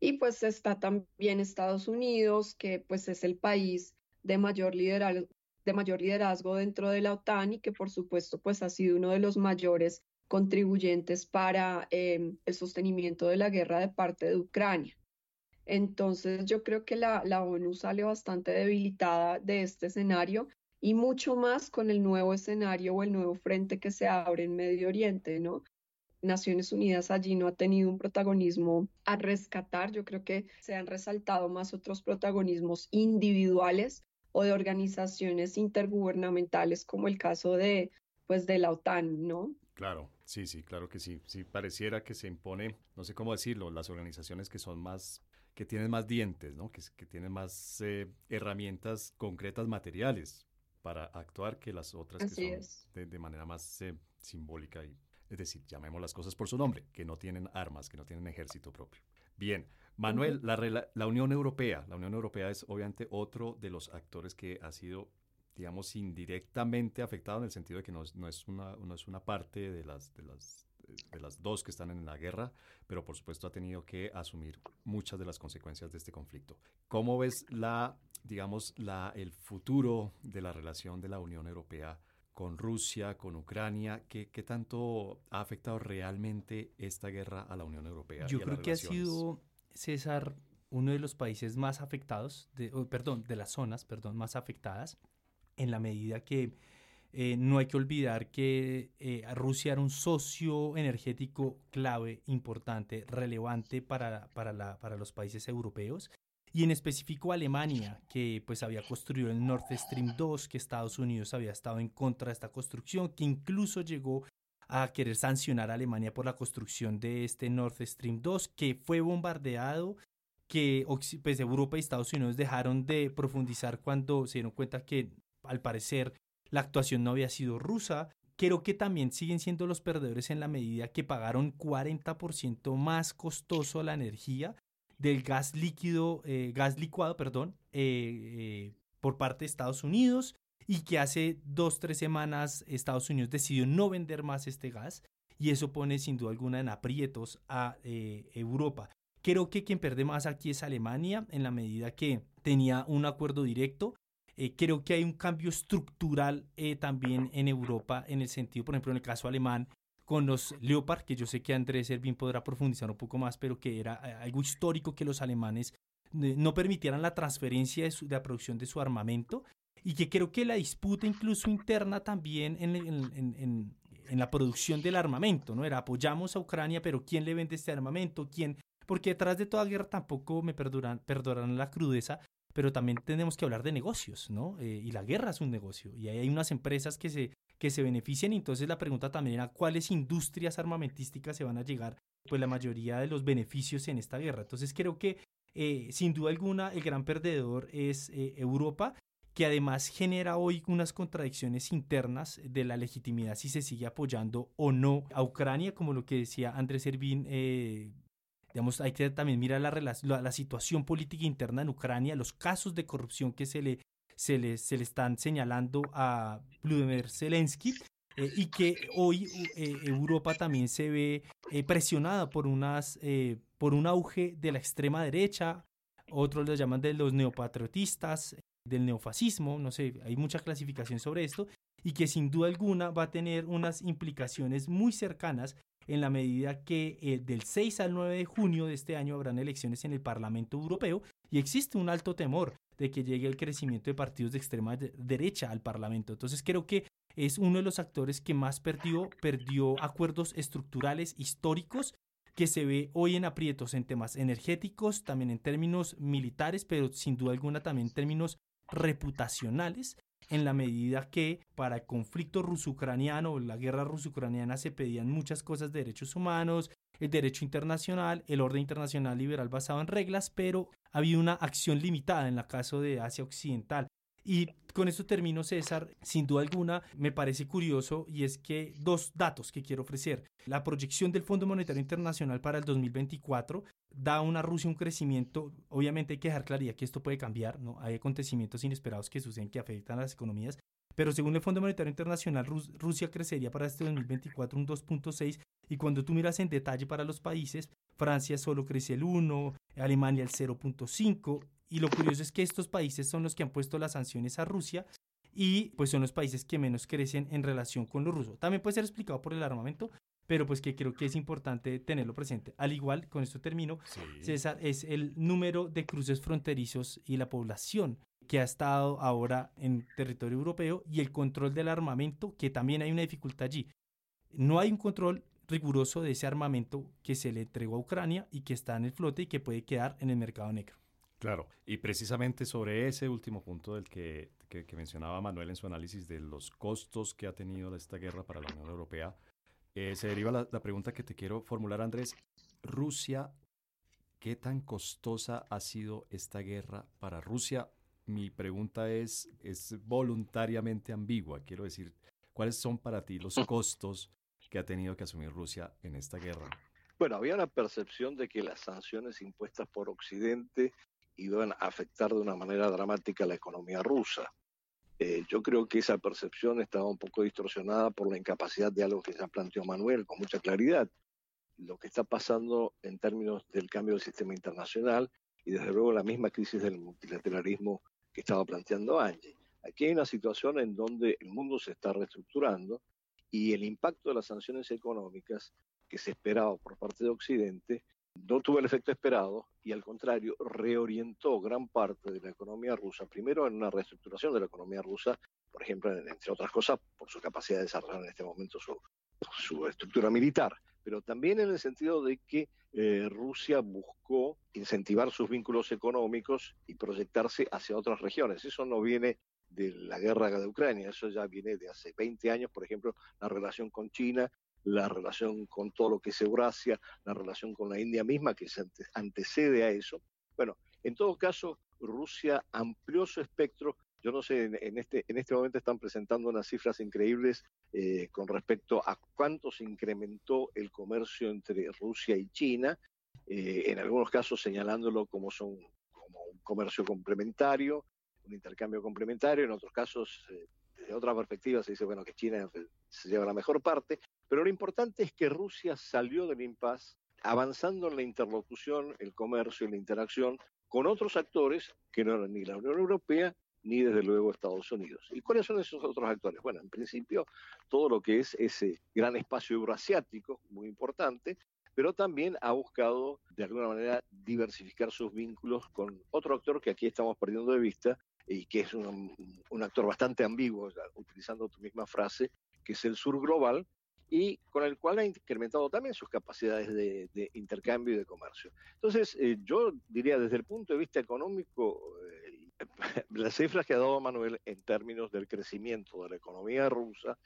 Y pues está también Estados Unidos, que pues es el país de mayor liderazgo, dentro de la OTAN y que por supuesto pues ha sido uno de los mayores contribuyentes para eh, el sostenimiento de la guerra de parte de Ucrania. Entonces yo creo que la, ONU sale bastante debilitada de este escenario y mucho más con el nuevo escenario o el nuevo frente que se abre en Medio Oriente, ¿no? Naciones Unidas allí no ha tenido un protagonismo a rescatar. Yo creo que se han resaltado más otros protagonismos individuales o de organizaciones intergubernamentales como el caso de pues de la OTAN, ¿no? Claro, sí, sí, claro que sí. Sí pareciera que se impone, no sé cómo decirlo, las organizaciones que son más que tienen más dientes, ¿no? que, que tienen más eh, herramientas concretas materiales para actuar que las otras que son de, manera más eh, simbólica y es decir, llamemos las cosas por su nombre, que no tienen armas, que no tienen ejército propio. Bien, Manuel, la, la, Unión Europea, la Unión Europea es obviamente otro de los actores que ha sido, digamos, indirectamente afectado en el sentido de que no es, no es, una, no es una parte de las, de las de las dos que están en la guerra, pero por supuesto ha tenido que asumir muchas de las consecuencias de este conflicto. ¿Cómo ves la, digamos, la, el futuro de la relación de la Unión Europea con Rusia, con Ucrania? ¿Qué, qué tanto ha afectado realmente esta guerra a la Unión Europea? Yo creo que ha sido, César, uno de los países más afectados, de, perdón, de las zonas, perdón, más afectadas, en la medida que eh, no hay que olvidar que eh, Rusia era un socio energético clave, importante, relevante para, para, para los países europeos y en específico Alemania, que pues había construido el Nord Stream 2, que Estados Unidos había estado en contra de esta construcción, que incluso llegó a querer sancionar a Alemania por la construcción de este Nord Stream 2, que fue bombardeado, que pues, Europa y Estados Unidos dejaron de profundizar cuando se dieron cuenta que al parecer la actuación no había sido rusa. Creo que también siguen siendo los perdedores en la medida que pagaron 40% más costoso la energía del gas líquido, eh, gas licuado, perdón, eh, eh, por parte de Estados Unidos y que hace dos, tres semanas Estados Unidos decidió no vender más este gas y eso pone sin duda alguna en aprietos a Europa. Creo que quien pierde más aquí es Alemania en la medida que tenía un acuerdo directo. Creo que hay un cambio estructural también en Europa en el sentido, por ejemplo, en el caso alemán, con los Leopard, que yo sé que Andrés Servín podrá profundizar un poco más, pero que era eh, algo histórico que los alemanes eh, no permitieran la transferencia de, la producción de su armamento y que creo que la disputa incluso interna también en, en, en, la producción del armamento, ¿no? Era apoyamos a Ucrania, pero ¿quién le vende este armamento? ¿Quién? Porque detrás de toda guerra tampoco me perdonarán la crudeza, pero también tenemos que hablar de negocios, ¿no? Eh, y la guerra es un negocio. Y hay unas empresas que se que se beneficien. Entonces la pregunta también era cuáles industrias armamentísticas se van a llegar, pues la mayoría de los beneficios en esta guerra. Entonces creo que eh, sin duda alguna el gran perdedor es eh, Europa que además genera hoy unas contradicciones internas de la legitimidad si se sigue apoyando o no a Ucrania, como lo que decía Andrés Servín, eh, digamos, hay que también mirar la, la, la, situación política interna en Ucrania, los casos de corrupción que se le se le, se le están señalando a Vladimir Zelensky eh, y que hoy eh, Europa también se ve eh, presionada por, unas, por un auge de la extrema derecha, otros lo llaman de los neopatriotistas, del neofascismo, no sé, hay mucha clasificación sobre esto, y que sin duda alguna va a tener unas implicaciones muy cercanas en la medida que del 6 al 9 de junio de este año habrán elecciones en el Parlamento Europeo y existe un alto temor de que llegue el crecimiento de partidos de extrema derecha al Parlamento. Entonces creo que es uno de los actores que más perdió, perdió acuerdos estructurales históricos que se ve hoy en aprietos en temas energéticos, también en términos militares, pero sin duda alguna también en términos reputacionales, en la medida que para el conflicto ruso-ucraniano, la guerra ruso-ucraniana, se pedían muchas cosas de derechos humanos, el derecho internacional, el orden internacional liberal basado en reglas, pero había una acción limitada en el caso de Asia Occidental. Y con esto termino, César. Sin duda alguna, me parece curioso y es que dos datos que quiero ofrecer. La proyección del Fondo Monetario Internacional para el 2024 da a una Rusia un crecimiento. Obviamente hay que dejar claridad que esto puede cambiar, ¿no? Hay acontecimientos inesperados que suceden que afectan a las economías. Pero según el Fondo Monetario Internacional, Rusia crecería para este 2024 un 2.6 y cuando tú miras en detalle para los países, Francia solo crece el 1, Alemania el 0.5 y lo curioso es que estos países son los que han puesto las sanciones a Rusia y pues son los países que menos crecen en relación con lo ruso. También puede ser explicado por el armamento, pero pues que creo que es importante tenerlo presente. Al igual, con esto termino, César, es el número de cruces fronterizos y la población que ha estado ahora en territorio europeo y el control del armamento, que también hay una dificultad allí. No hay un control riguroso de ese armamento que se le entregó a Ucrania y que está en el flote y que puede quedar en el mercado negro. Claro, y precisamente sobre ese último punto del que, que, mencionaba Manuel en su análisis de los costos que ha tenido esta guerra para la Unión Europea, eh, se deriva la, la pregunta que te quiero formular, Andrés. Rusia, ¿qué tan costosa ha sido esta guerra para Rusia? Mi pregunta es, es voluntariamente ambigua. Quiero decir, ¿cuáles son para ti los costos que ha tenido que asumir Rusia en esta guerra? Bueno, había una percepción de que las sanciones impuestas por Occidente iban a afectar de una manera dramática la economía rusa. Eh, yo creo que esa percepción estaba un poco distorsionada por la incapacidad de algo que ya planteó Manuel con mucha claridad. Lo que está pasando en términos del cambio del sistema internacional y desde luego la misma crisis del multilateralismo que estaba planteando Angie. Aquí hay una situación en donde el mundo se está reestructurando y el impacto de las sanciones económicas que se esperaba por parte de Occidente no tuvo el efecto esperado y al contrario reorientó gran parte de la economía rusa, primero en una reestructuración de la economía rusa, por ejemplo, entre otras cosas, por su capacidad de desarrollar en este momento su, estructura militar, pero también en el sentido de que eh, Rusia buscó incentivar sus vínculos económicos y proyectarse hacia otras regiones. Eso no viene de la guerra de Ucrania, eso ya viene de hace 20 años, por ejemplo, la relación con China, la relación con todo lo que es Eurasia, la relación con la India misma, que se antecede a eso. Bueno, en todo caso, Rusia amplió su espectro. Yo no sé, en este, en este momento están presentando unas cifras increíbles eh, con respecto a cuánto se incrementó el comercio entre Rusia y China, eh, en algunos casos señalándolo como, son, como un comercio complementario, un intercambio complementario, en otros casos, eh, desde otra perspectiva, se dice bueno que China se lleva la mejor parte, pero lo importante es que Rusia salió del impasse avanzando en la interlocución, el comercio la interacción con otros actores que no eran ni la Unión Europea ni desde luego Estados Unidos. ¿Y cuáles son esos otros actores? Bueno, en principio todo lo que es ese gran espacio euroasiático, muy importante, pero también ha buscado de alguna manera diversificar sus vínculos con otro actor que aquí estamos perdiendo de vista y que es un, un actor bastante ambiguo, utilizando tu misma frase, que es el sur global, y con el cual ha incrementado también sus capacidades de, intercambio y de comercio. Entonces, eh, yo diría desde el punto de vista económico, eh, las cifras que ha dado Manuel en términos del crecimiento de la economía rusa,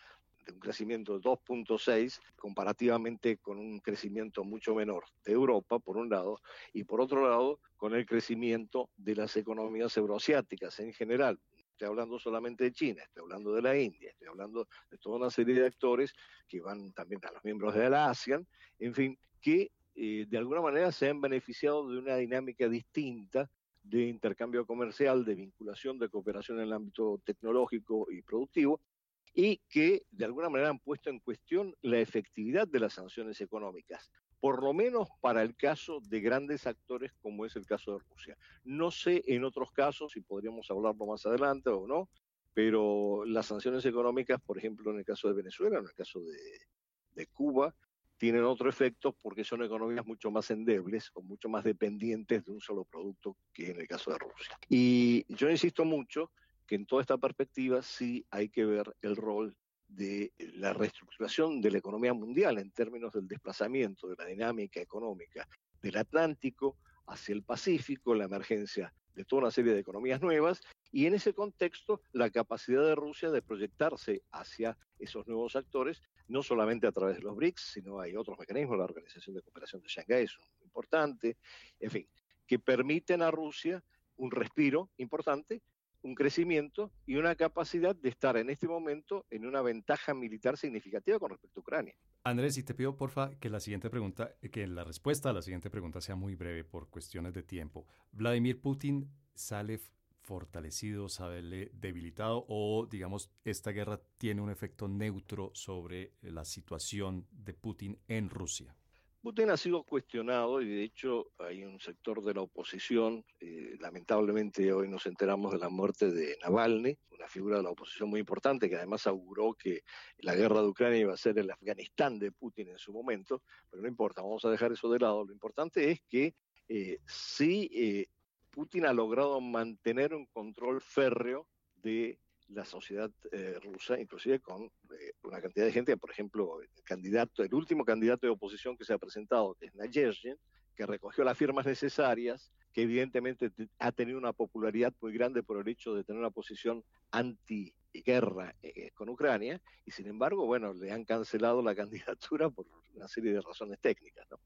de un crecimiento de 2.6 comparativamente con un crecimiento mucho menor de Europa, por un lado, y por otro lado, con el crecimiento de las economías euroasiáticas en general, estoy hablando solamente de China, estoy hablando de la India, estoy hablando de toda una serie de actores que van también a los miembros de la ASEAN, en fin, que eh, de alguna manera se han beneficiado de una dinámica distinta de intercambio comercial, de vinculación, de cooperación en el ámbito tecnológico y productivo, y que de alguna manera han puesto en cuestión la efectividad de las sanciones económicas por lo menos para el caso de grandes actores como es el caso de Rusia. No sé en otros casos si podríamos hablarlo más adelante o no, pero las sanciones económicas, por ejemplo, en el caso de Venezuela, en el caso de, Cuba, tienen otro efecto porque son economías mucho más endebles o mucho más dependientes de un solo producto que en el caso de Rusia. Y yo insisto mucho que en toda esta perspectiva sí hay que ver el rol de la reestructuración de la economía mundial en términos del desplazamiento de la dinámica económica del Atlántico hacia el Pacífico, la emergencia de toda una serie de economías nuevas y en ese contexto la capacidad de Rusia de proyectarse hacia esos nuevos actores, no solamente a través de los BRICS, sino hay otros mecanismos, la Organización de Cooperación de Shanghái es importante, en fin, que permiten a Rusia un respiro importante un crecimiento y una capacidad de estar en este momento en una ventaja militar significativa con respecto a Ucrania. Andrés, y te pido porfa que la siguiente pregunta, que la respuesta a la siguiente pregunta sea muy breve por cuestiones de tiempo. ¿Vladimir Putin sale fortalecido, sale debilitado o, digamos, esta guerra tiene un efecto neutro sobre la situación de Putin en Rusia? Putin ha sido cuestionado y de hecho hay un sector de la oposición, eh, lamentablemente hoy nos enteramos de la muerte de Navalny, una figura de la oposición muy importante que además auguró que la guerra de Ucrania iba a ser el Afganistán de Putin en su momento, pero no importa, vamos a dejar eso de lado. Lo importante es que eh, sí eh, Putin ha logrado mantener un control férreo de la sociedad eh, rusa, inclusive con eh, una cantidad de gente, por ejemplo, el candidato, el último candidato de oposición que se ha presentado, que es Nayerzhin, que recogió las firmas necesarias, que evidentemente ha tenido una popularidad muy grande por el hecho de tener una posición anti-guerra eh, con Ucrania, y sin embargo, bueno, le han cancelado la candidatura por una serie de razones técnicas. ¿no?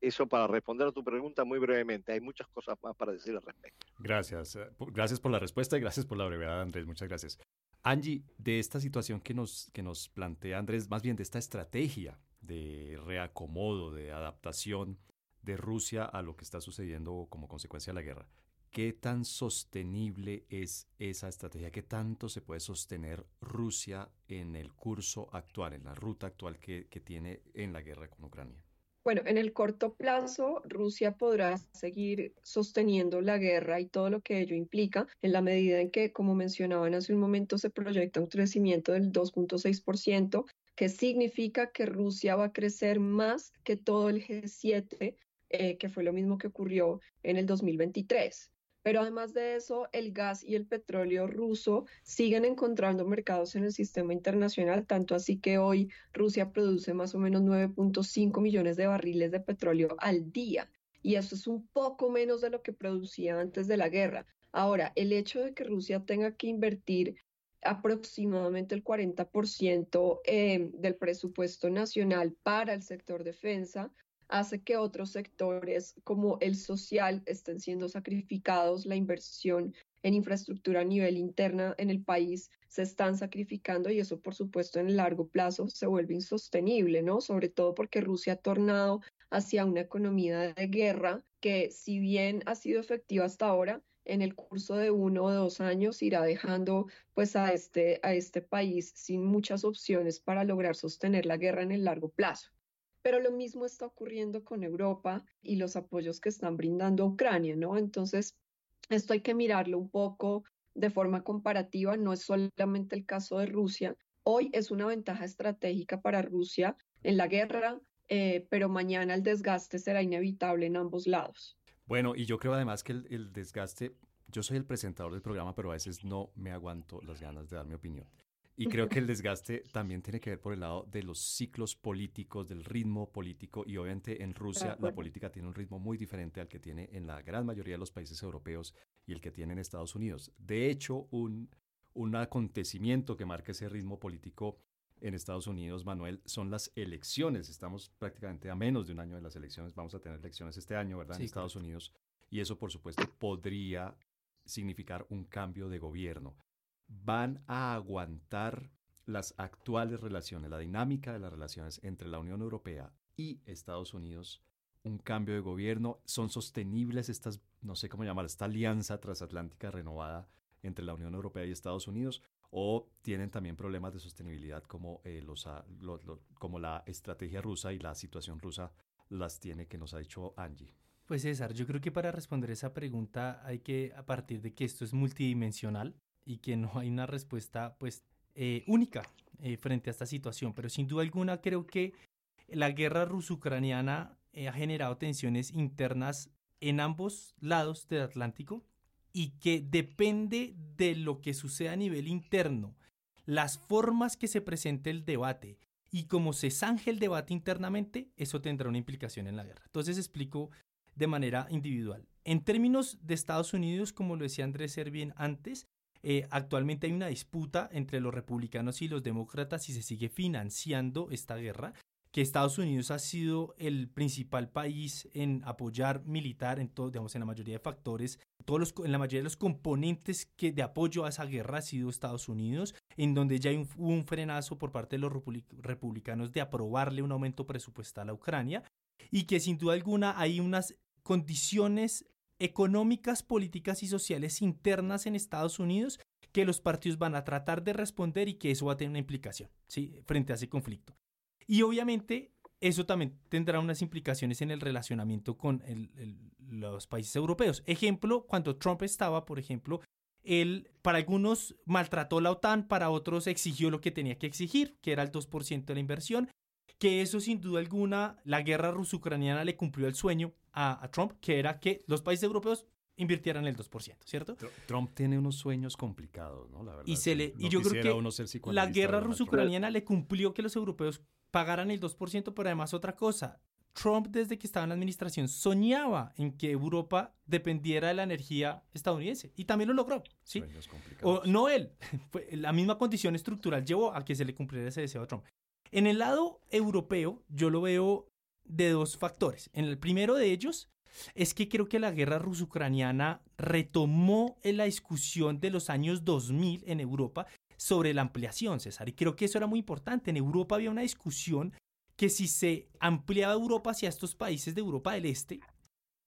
Eso para responder a tu pregunta muy brevemente. Hay muchas cosas más para decir al respecto. Gracias. Eh, gracias por la respuesta y gracias por la brevedad, Andrés. Muchas gracias. Angie, de esta situación que nos, que nos plantea Andrés, más bien de esta estrategia de reacomodo, de adaptación de Rusia a lo que está sucediendo como consecuencia de la guerra, ¿qué tan sostenible es esa estrategia? ¿Qué tanto se puede sostener Rusia en el curso actual, en la ruta actual que, que tiene en la guerra con Ucrania? Bueno, en el corto plazo, Rusia podrá seguir sosteniendo la guerra y todo lo que ello implica, en la medida en que, como mencionaban hace un momento, se proyecta un crecimiento del 2.6%, que significa que Rusia va a crecer más que todo el G7, eh, que fue lo mismo que ocurrió en el 2023. Pero además de eso, el gas y el petróleo ruso siguen encontrando mercados en el sistema internacional, tanto así que hoy Rusia produce más o menos 9.5 millones de barriles de petróleo al día. Y eso es un poco menos de lo que producía antes de la guerra. Ahora, el hecho de que Rusia tenga que invertir aproximadamente el 40% eh, del presupuesto nacional para el sector defensa, hace que otros sectores como el social estén siendo sacrificados, la inversión en infraestructura a nivel interna en el país se están sacrificando y eso por supuesto en el largo plazo se vuelve insostenible, ¿no? Sobre todo porque Rusia ha tornado hacia una economía de guerra que si bien ha sido efectiva hasta ahora, en el curso de uno o dos años irá dejando pues a este, a este país sin muchas opciones para lograr sostener la guerra en el largo plazo. Pero lo mismo está ocurriendo con Europa y los apoyos que están brindando a Ucrania, ¿no? Entonces, esto hay que mirarlo un poco de forma comparativa, no es solamente el caso de Rusia. Hoy es una ventaja estratégica para Rusia en la guerra, eh, pero mañana el desgaste será inevitable en ambos lados. Bueno, y yo creo además que el, el desgaste, yo soy el presentador del programa, pero a veces no me aguanto las ganas de dar mi opinión. Y creo que el desgaste también tiene que ver por el lado de los ciclos políticos, del ritmo político. Y obviamente en Rusia la política tiene un ritmo muy diferente al que tiene en la gran mayoría de los países europeos y el que tiene en Estados Unidos. De hecho, un, un acontecimiento que marca ese ritmo político en Estados Unidos, Manuel, son las elecciones. Estamos prácticamente a menos de un año de las elecciones. Vamos a tener elecciones este año, ¿verdad? en Estados Unidos. Y eso, por supuesto, podría significar un cambio de gobierno van a aguantar las actuales relaciones, la dinámica de las relaciones entre la Unión Europea y Estados Unidos, un cambio de gobierno, son sostenibles estas, no sé cómo llamar, esta alianza transatlántica renovada entre la Unión Europea y Estados Unidos, o tienen también problemas de sostenibilidad como, eh, los, ah, como la estrategia rusa y la situación rusa las tiene que nos ha dicho Angie. Pues César, yo creo que para responder esa pregunta hay que, a partir de que esto es multidimensional, y que no hay una respuesta pues eh, única eh, frente a esta situación. Pero sin duda alguna creo que la guerra ruso-ucraniana eh, ha generado tensiones internas en ambos lados del Atlántico y que depende de lo que suceda a nivel interno, las formas que se presente el debate y cómo se zanje el debate internamente, eso tendrá una implicación en la guerra. Entonces explico de manera individual. En términos de Estados Unidos, como lo decía Andrés Servien antes, eh, actualmente hay una disputa entre los republicanos y los demócratas y se sigue financiando esta guerra que Estados Unidos ha sido el principal país en apoyar militar en todo, digamos, en la mayoría de factores, todos los, en la mayoría de los componentes que de apoyo a esa guerra ha sido Estados Unidos, en donde ya un, hubo un frenazo por parte de los republicanos de aprobarle un aumento presupuestal a Ucrania y que sin duda alguna hay unas condiciones económicas, políticas y sociales internas en Estados Unidos que los partidos van a tratar de responder y que eso va a tener una implicación frente a ese conflicto. Y obviamente eso también tendrá unas implicaciones en el relacionamiento con los países europeos. Ejemplo, cuando Trump estaba, por ejemplo, él para algunos maltrató la OTAN, para otros exigió lo que tenía que exigir, que era el 2% de la inversión, que eso sin duda alguna, la guerra ruso-ucraniana le cumplió el sueño a, Trump, que era que los países europeos invirtieran el 2%, ¿cierto? Trump tiene unos sueños complicados, ¿no? La verdad. Y, se le, y yo creo que la guerra ruso-ucraniana le cumplió que los europeos pagaran el 2%, pero además otra cosa. Trump, desde que estaba en la administración, soñaba en que Europa dependiera de la energía estadounidense y también lo logró, ¿sí? O, no él, la misma condición estructural llevó a que se le cumpliera ese deseo a Trump. En el lado europeo, yo lo veo de dos factores. En el primero de ellos es que creo que la guerra ruso-ucraniana retomó la discusión de los años 2000 en Europa sobre la ampliación, César. Y creo que eso era muy importante. En Europa había una discusión que si se ampliaba Europa hacia estos países de Europa del Este,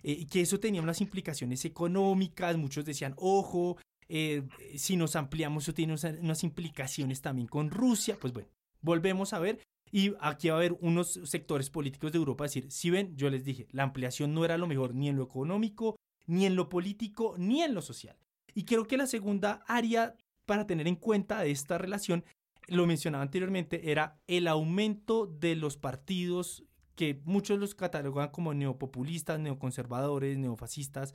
eh, que eso tenía unas implicaciones económicas, muchos decían, ojo, eh, si nos ampliamos eso tiene unas implicaciones también con Rusia, pues bueno, volvemos a ver. Y aquí va a haber unos sectores políticos de Europa decir, si ven, yo les dije, la ampliación no era lo mejor ni en lo económico, ni en lo político, ni en lo social. Y creo que la segunda área para tener en cuenta de esta relación, lo mencionaba anteriormente, era el aumento de los partidos que muchos los catalogan como neopopulistas, neoconservadores, neofascistas,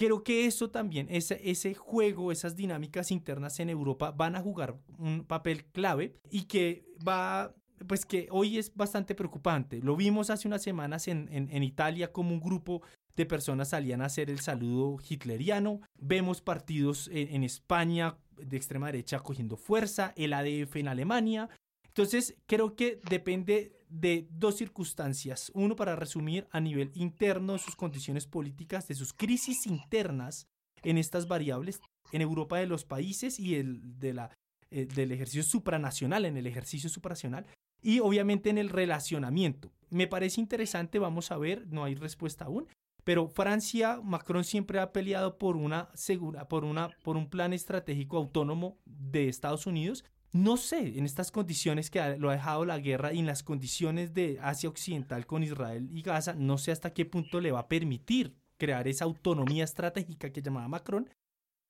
Creo que eso también, ese, ese juego, esas dinámicas internas en Europa van a jugar un papel clave y que va pues que hoy es bastante preocupante. Lo vimos hace unas semanas en, en, Italia como un grupo de personas salían a hacer el saludo hitleriano. Vemos partidos en, España de extrema derecha cogiendo fuerza, el ADF en Alemania. Entonces, creo que depende de dos circunstancias. Uno, para resumir, a nivel interno, sus condiciones políticas, de sus crisis internas en estas variables, en Europa de los países y el, de la, eh, del ejercicio supranacional, en el ejercicio supranacional, y obviamente en el relacionamiento. Me parece interesante, vamos a ver, no hay respuesta aún, pero Francia, Macron siempre ha peleado por una segura, por una, por un plan estratégico autónomo de Estados Unidos. No sé, en estas condiciones que lo ha dejado la guerra y en las condiciones de Asia Occidental con Israel y Gaza, no sé hasta qué punto le va a permitir crear esa autonomía estratégica que llamaba Macron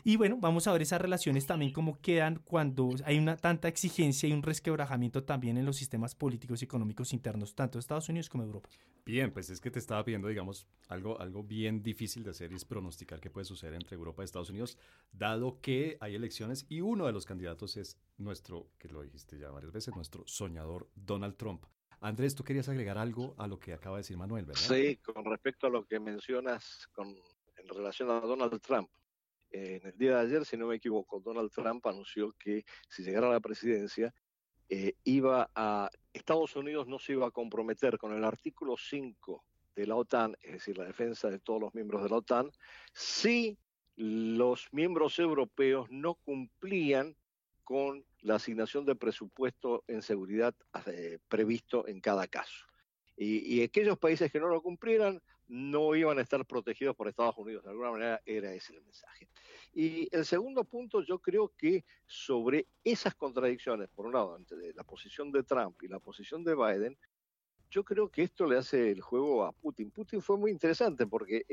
y bueno, vamos a ver esas relaciones también cómo quedan cuando hay una tanta exigencia y un resquebrajamiento también en los sistemas políticos y económicos internos, tanto de Estados Unidos como de Europa. Bien, pues es que te estaba pidiendo, digamos, algo, algo bien difícil de hacer y es pronosticar qué puede suceder entre Europa y Estados Unidos, dado que hay elecciones y uno de los candidatos es nuestro, que lo dijiste ya varias veces, nuestro soñador Donald Trump. Andrés, tú querías agregar algo a lo que acaba de decir Manuel, ¿verdad? Sí, con respecto a lo que mencionas con, en relación a Donald Trump en el día de ayer, si no me equivoco, Donald Trump anunció que si llegara a la presidencia, eh, iba a Estados Unidos no se iba a comprometer con el artículo 5 de la OTAN, es decir, la defensa de todos los miembros de la OTAN, si los miembros europeos no cumplían con la asignación de presupuesto en seguridad eh, previsto en cada caso. Y, aquellos países que no lo cumplieran no iban a estar protegidos por Estados Unidos. De alguna manera era ese el mensaje. Y el segundo punto, yo creo que sobre esas contradicciones, por un lado, entre la posición de Trump y la posición de Biden, yo creo que esto le hace el juego a Putin. Putin fue muy interesante porque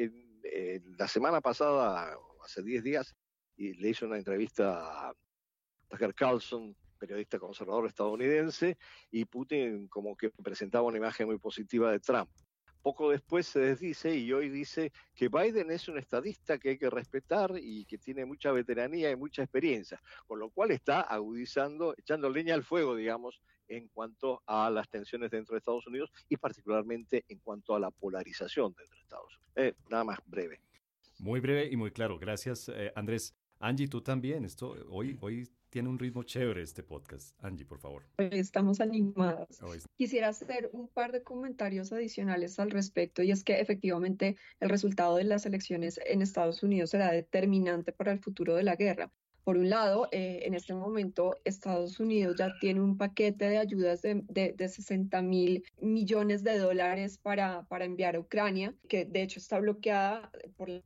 la semana pasada, hace 10 días, le hizo una entrevista a Tucker Carlson, periodista conservador estadounidense, y Putin como que presentaba una imagen muy positiva de Trump. Poco después se desdice y hoy dice que Biden es un estadista que hay que respetar y que tiene mucha veteranía y mucha experiencia, con lo cual está agudizando, echando leña al fuego, digamos, en cuanto a las tensiones dentro de Estados Unidos y particularmente en cuanto a la polarización dentro de Estados Unidos. Eh, nada más breve. Muy breve y muy claro. Gracias, eh, Andrés. Angie, tú también. Esto hoy, hoy tiene un ritmo chévere este podcast. Angie, por favor. Estamos animadas. Quisiera hacer un par de comentarios adicionales al respecto y es que efectivamente el resultado de las elecciones en Estados Unidos será determinante para el futuro de la guerra. Por un lado, eh, en este momento Estados Unidos ya tiene un paquete de ayudas de, de, de 60 mil millones de dólares para, para enviar a Ucrania, que de hecho está bloqueada por la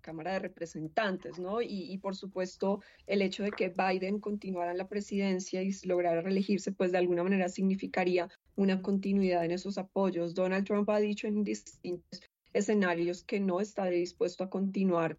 Cámara de Representantes, ¿no? Y, por supuesto, el hecho de que Biden continuara en la presidencia y lograra reelegirse, pues de alguna manera significaría una continuidad en esos apoyos. Donald Trump ha dicho en distintos escenarios que no está dispuesto a continuar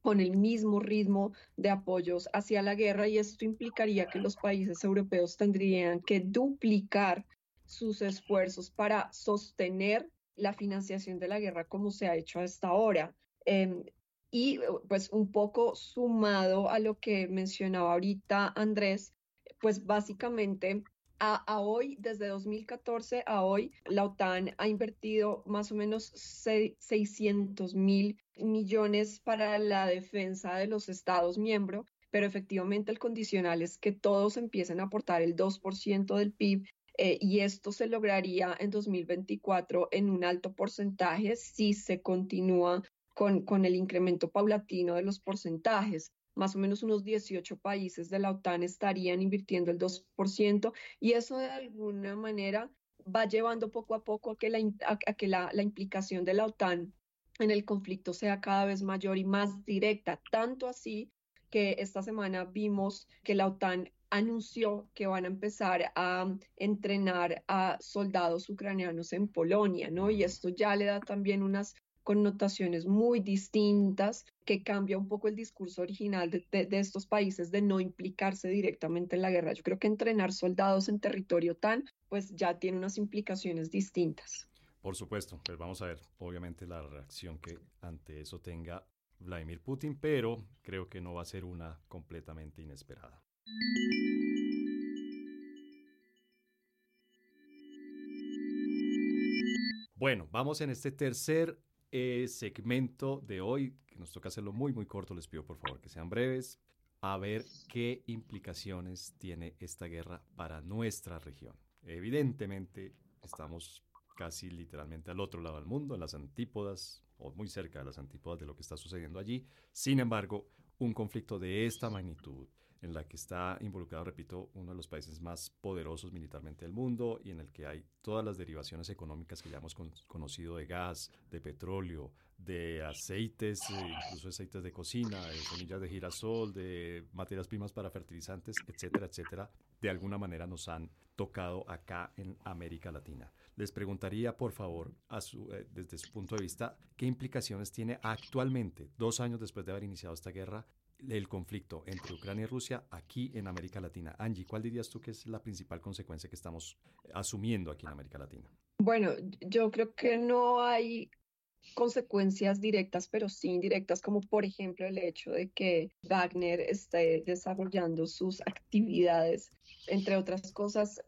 con el mismo ritmo de apoyos hacia la guerra y esto implicaría que los países europeos tendrían que duplicar sus esfuerzos para sostener la financiación de la guerra como se ha hecho hasta ahora. Em, y eh, pues un poco sumado a lo que mencionaba ahorita Andrés, pues básicamente a, hoy, desde 2014 a hoy, la OTAN ha invertido más o menos 600 mil millones para la defensa de los Estados miembros, pero efectivamente el condicional es que todos empiecen a aportar el 2% del PIB eh, y esto se lograría en 2024 en un alto porcentaje si se continúa con, el incremento paulatino de los porcentajes más o menos unos 18 países de la OTAN estarían invirtiendo el 2% y eso de alguna manera va llevando poco a poco a que, la, la, implicación de la OTAN en el conflicto sea cada vez mayor y más directa, tanto así que esta semana vimos que la OTAN anunció que van a empezar a entrenar a soldados ucranianos en Polonia, ¿no? Y esto ya le da también unas connotaciones muy distintas, que cambia un poco el discurso original de, estos países de no implicarse directamente en la guerra. Yo creo que entrenar soldados en territorio tan, pues ya tiene unas implicaciones distintas. Por supuesto, pues vamos a ver, obviamente, la reacción que ante eso tenga Vladimir Putin, pero creo que no va a ser una completamente inesperada. Bueno, vamos en este tercer eh, segmento de hoy, que nos toca hacerlo muy, muy corto, les pido por favor que sean breves. a ver qué implicaciones tiene esta guerra para nuestra región. Evidentemente, estamos casi literalmente al otro lado del mundo, en las antípodas o muy cerca de las antípodas de lo que está sucediendo allí. Sin embargo, un conflicto de esta magnitud, en la que está involucrado, repito, uno de los países más poderosos militarmente del mundo y en el que hay todas las derivaciones económicas que ya hemos conocido de gas, de petróleo, de aceites, eh, incluso aceites de cocina, de semillas de girasol, de materias primas para fertilizantes, etcétera, etcétera, de alguna manera nos han tocado acá en América Latina. Les preguntaría, por favor, a su, eh, desde su punto de vista, qué implicaciones tiene actualmente, dos años después de haber iniciado esta guerra, el conflicto entre Ucrania y Rusia aquí en América Latina. Angie, ¿cuál dirías tú que es la principal consecuencia que estamos asumiendo aquí en América Latina? Bueno, yo creo que no hay consecuencias directas, pero sí indirectas, como por ejemplo el hecho de que Wagner esté desarrollando sus actividades, entre otras cosas,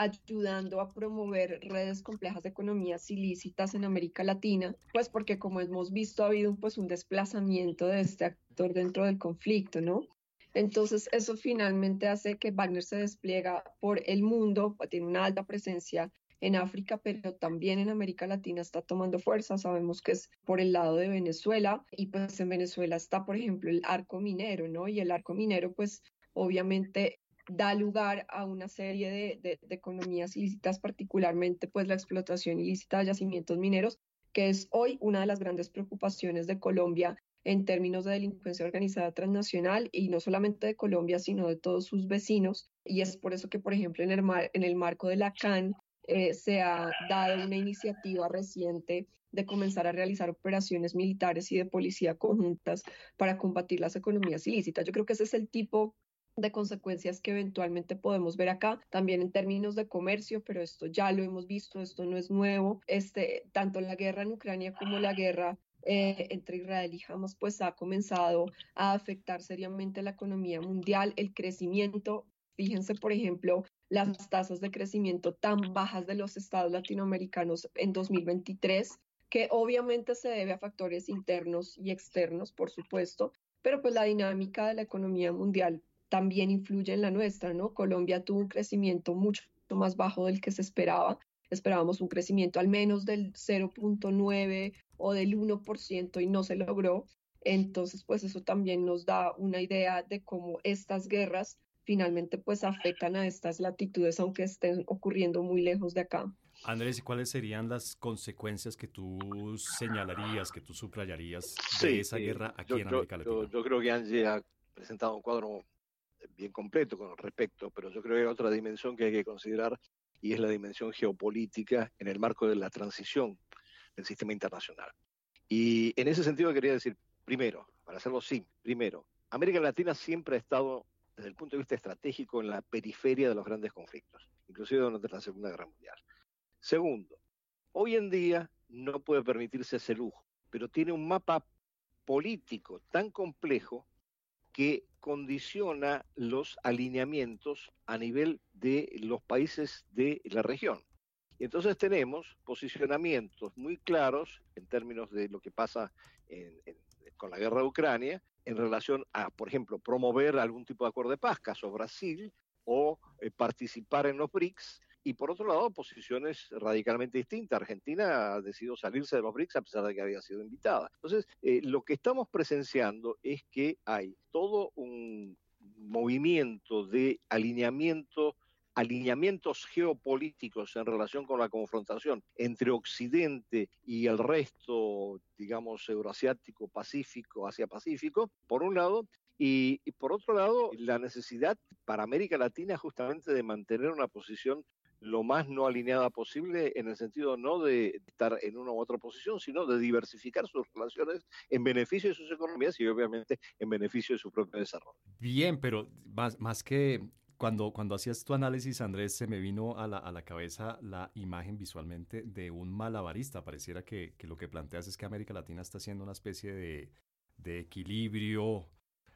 ayudando a promover redes complejas de economías ilícitas en América Latina, pues porque como hemos visto ha habido pues un desplazamiento de este actor dentro del conflicto, ¿no? Entonces eso finalmente hace que Wagner se despliega por el mundo, tiene una alta presencia en África, pero también en América Latina está tomando fuerza. Sabemos que es por el lado de Venezuela y pues en Venezuela está, por ejemplo, el arco minero, ¿no? Y el arco minero pues obviamente da lugar a una serie de, economías ilícitas, particularmente pues la explotación ilícita de yacimientos mineros, que es hoy una de las grandes preocupaciones de Colombia en términos de delincuencia organizada transnacional y no solamente de Colombia, sino de todos sus vecinos. Y es por eso que, por ejemplo, en el, marco de la CAN eh, se ha dado una iniciativa reciente de comenzar a realizar operaciones militares y de policía conjuntas para combatir las economías ilícitas. Yo creo que ese es el tipo de consecuencias que eventualmente podemos ver acá, también en términos de comercio, pero esto ya lo hemos visto, esto no es nuevo. Este, tanto la guerra en Ucrania como la guerra eh, entre Israel y Hamas, pues ha comenzado a afectar seriamente la economía mundial, el crecimiento. Fíjense, por ejemplo, las tasas de crecimiento tan bajas de los estados latinoamericanos en 2023, que obviamente se debe a factores internos y externos, por supuesto, pero pues la dinámica de la economía mundial también influye en la nuestra, ¿no? Colombia tuvo un crecimiento mucho más bajo del que se esperaba. Esperábamos un crecimiento al menos del 0.9 o del 1% y no se logró. Entonces, pues eso también nos da una idea de cómo estas guerras finalmente pues afectan a estas latitudes, aunque estén ocurriendo muy lejos de acá. Andrés, ¿y cuáles serían las consecuencias que tú señalarías, que tú subrayarías de esa guerra aquí en América Latina? Yo, creo que Angie ha presentado un cuadro bien completo con respecto, pero yo creo que hay otra dimensión que hay que considerar y es la dimensión geopolítica en el marco de la transición del sistema internacional. Y en ese sentido quería decir, primero, para hacerlo simple, primero, América Latina siempre ha estado desde el punto de vista estratégico en la periferia de los grandes conflictos, inclusive durante la Segunda Guerra Mundial. Segundo, hoy en día no puede permitirse ese lujo, pero tiene un mapa político tan complejo que condiciona los alineamientos a nivel de los países de la región. Y entonces tenemos posicionamientos muy claros en términos de lo que pasa con la guerra de Ucrania en relación a, por ejemplo, promover algún tipo de acuerdo de paz, caso Brasil, o eh, participar en los BRICS, y por otro lado, posiciones radicalmente distintas. Argentina ha decidido salirse de los BRICS a pesar de que había sido invitada. Entonces, eh, lo que estamos presenciando es que hay todo un movimiento de alineamiento alineamientos geopolíticos en relación con la confrontación entre Occidente y el resto, digamos, euroasiático, pacífico, Asia-Pacífico, por un lado, y, por otro lado, la necesidad para América Latina justamente de mantener una posición lo más no alineada posible en el sentido no de estar en una u otra posición, sino de diversificar sus relaciones en beneficio de sus economías y obviamente en beneficio de su propio desarrollo. Bien, pero más, más que cuando, cuando hacías tu análisis, Andrés, se me vino a la, a la cabeza la imagen visualmente de un malabarista. Pareciera que, que, lo que planteas es que América Latina está haciendo una especie de, de equilibrio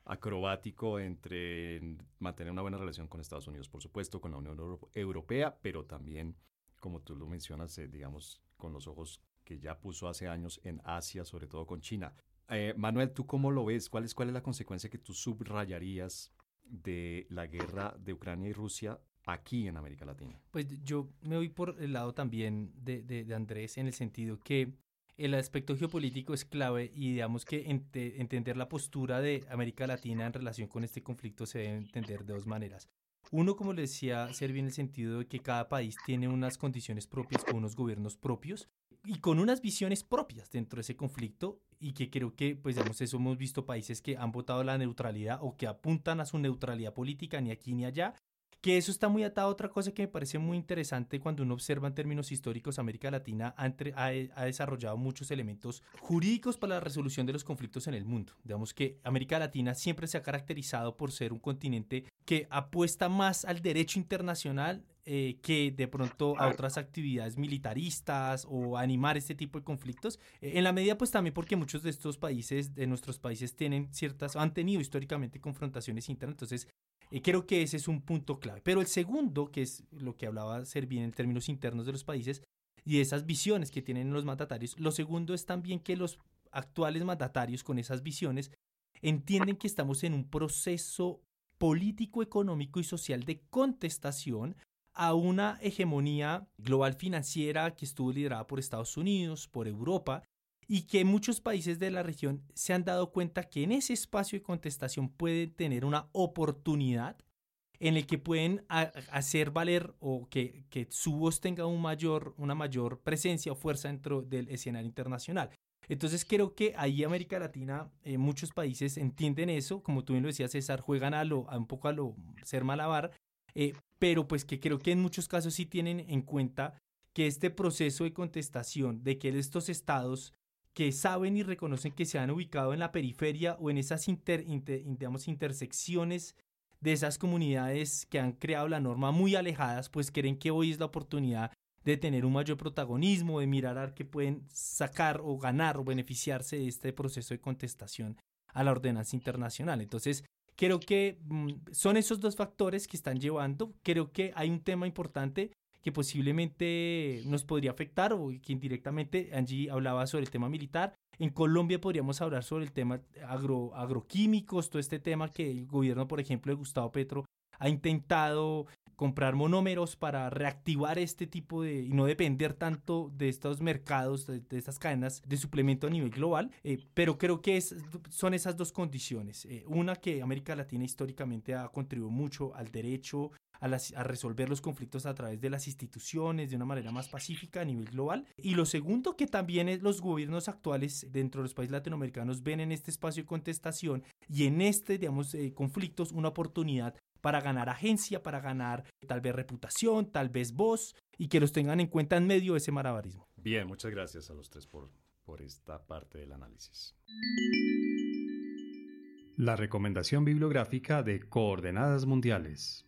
acrobático entre mantener una buena relación con Estados Unidos, por supuesto, con la Unión Europea, pero también, como tú lo mencionas, eh, digamos, con los ojos que ya puso hace años en Asia, sobre todo con China. Eh, Manuel, ¿tú cómo lo ves? ¿Cuál es, ¿Cuál es la consecuencia que tú subrayarías de la guerra de Ucrania y Rusia aquí en América Latina? Pues yo me voy por el lado también de, de, Andrés en el sentido que el aspecto geopolítico es clave y digamos que entender la postura de América Latina en relación con este conflicto se debe entender de dos maneras. Uno, como le decía, Serbia en el sentido de que cada país tiene unas condiciones propias con unos gobiernos propios y con unas visiones propias dentro de ese conflicto y que creo que, pues digamos, eso hemos visto países que han votado la neutralidad o que apuntan a su neutralidad política ni aquí ni allá que eso está muy atado a otra cosa que me parece muy interesante cuando uno observa en términos históricos, América Latina ha, ha, desarrollado muchos elementos jurídicos para la resolución de los conflictos en el mundo. Digamos que América Latina siempre se ha caracterizado por ser un continente que apuesta más al derecho internacional eh, que de pronto a otras actividades militaristas o animar este tipo de conflictos. Eh, en la medida, pues también porque muchos de estos países, de nuestros países, tienen ciertas, han tenido históricamente confrontaciones internas, entonces y creo que ese es un punto clave. Pero el segundo, que es lo que hablaba Servin en términos internos de los países y esas visiones que tienen los mandatarios, lo segundo es también que los actuales mandatarios con esas visiones entienden que estamos en un proceso político, económico y social de contestación a una hegemonía global financiera que estuvo liderada por Estados Unidos, por Europa, y que muchos países de la región se han dado cuenta que en ese espacio de contestación pueden tener una oportunidad en el que pueden hacer valer o que, que, su voz tenga un mayor, una mayor presencia o fuerza dentro del escenario internacional. Entonces creo que ahí América Latina, eh, muchos países entienden eso, como tú bien lo decías César, juegan a, lo, a un poco a lo ser malabar, eh, pero pues que creo que en muchos casos sí tienen en cuenta que este proceso de contestación, de que estos estados que saben y reconocen que se han ubicado en la periferia o en esas inter, intersecciones de esas comunidades que han creado la norma muy alejadas, pues creen que hoy es la oportunidad de tener un mayor protagonismo, de mirar a qué pueden sacar o ganar o beneficiarse de este proceso de contestación a la ordenanza internacional. Entonces, creo que mm, son esos dos factores que están llevando. Creo que hay un tema importante que posiblemente nos podría afectar o que indirectamente Angie hablaba sobre el tema militar. En Colombia podríamos hablar sobre el tema agro, agroquímicos, todo este tema que el gobierno, por ejemplo, de Gustavo Petro ha intentado comprar monómeros para reactivar este tipo de y no depender tanto de estos mercados, de, estas cadenas de suplemento a nivel global. Eh, pero creo que es, son esas dos condiciones. Eh, una que América Latina históricamente ha contribuido mucho al derecho a, resolver los conflictos a través de las instituciones de una manera más pacífica a nivel global. Y lo segundo, que también es los gobiernos actuales dentro de los países latinoamericanos ven en este espacio de contestación y en este, digamos, eh, conflictos una oportunidad para ganar agencia, para ganar tal vez reputación, tal vez voz, y que los tengan en cuenta en medio de ese marabarismo. Bien, muchas gracias a los tres por, por esta parte del análisis. La recomendación bibliográfica de Coordenadas Mundiales.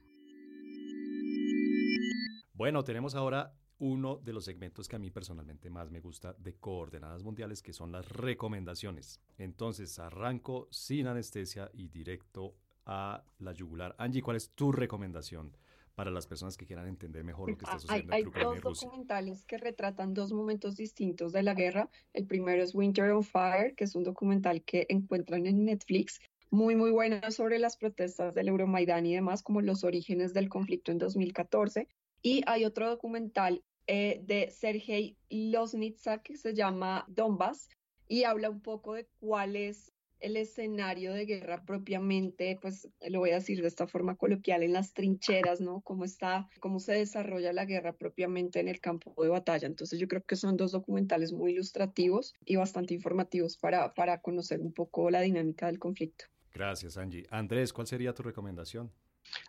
Bueno, tenemos ahora uno de los segmentos que a mí personalmente más me gusta de coordenadas mundiales, que son las recomendaciones. Entonces, arranco sin anestesia y directo a la yugular. Angie, ¿cuál es tu recomendación para las personas que quieran entender mejor lo que está sucediendo hay, en Ucrania Hay dos documentales que retratan dos momentos distintos de la guerra. El primero es Winter on Fire, que es un documental que encuentran en Netflix muy, muy bueno sobre las protestas del Euromaidán y demás, como los orígenes del conflicto en 2014. Y hay otro documental eh, de Sergei Losnitsa que se llama Donbass y habla un poco de cuál es el escenario de guerra propiamente, pues lo voy a decir de esta forma coloquial, en las trincheras, ¿no? Cómo está, cómo se desarrolla la guerra propiamente en el campo de batalla. Entonces yo creo que son dos documentales muy ilustrativos y bastante informativos para, para conocer un poco la dinámica del conflicto. Gracias, Angie. Andrés, ¿cuál sería tu recomendación?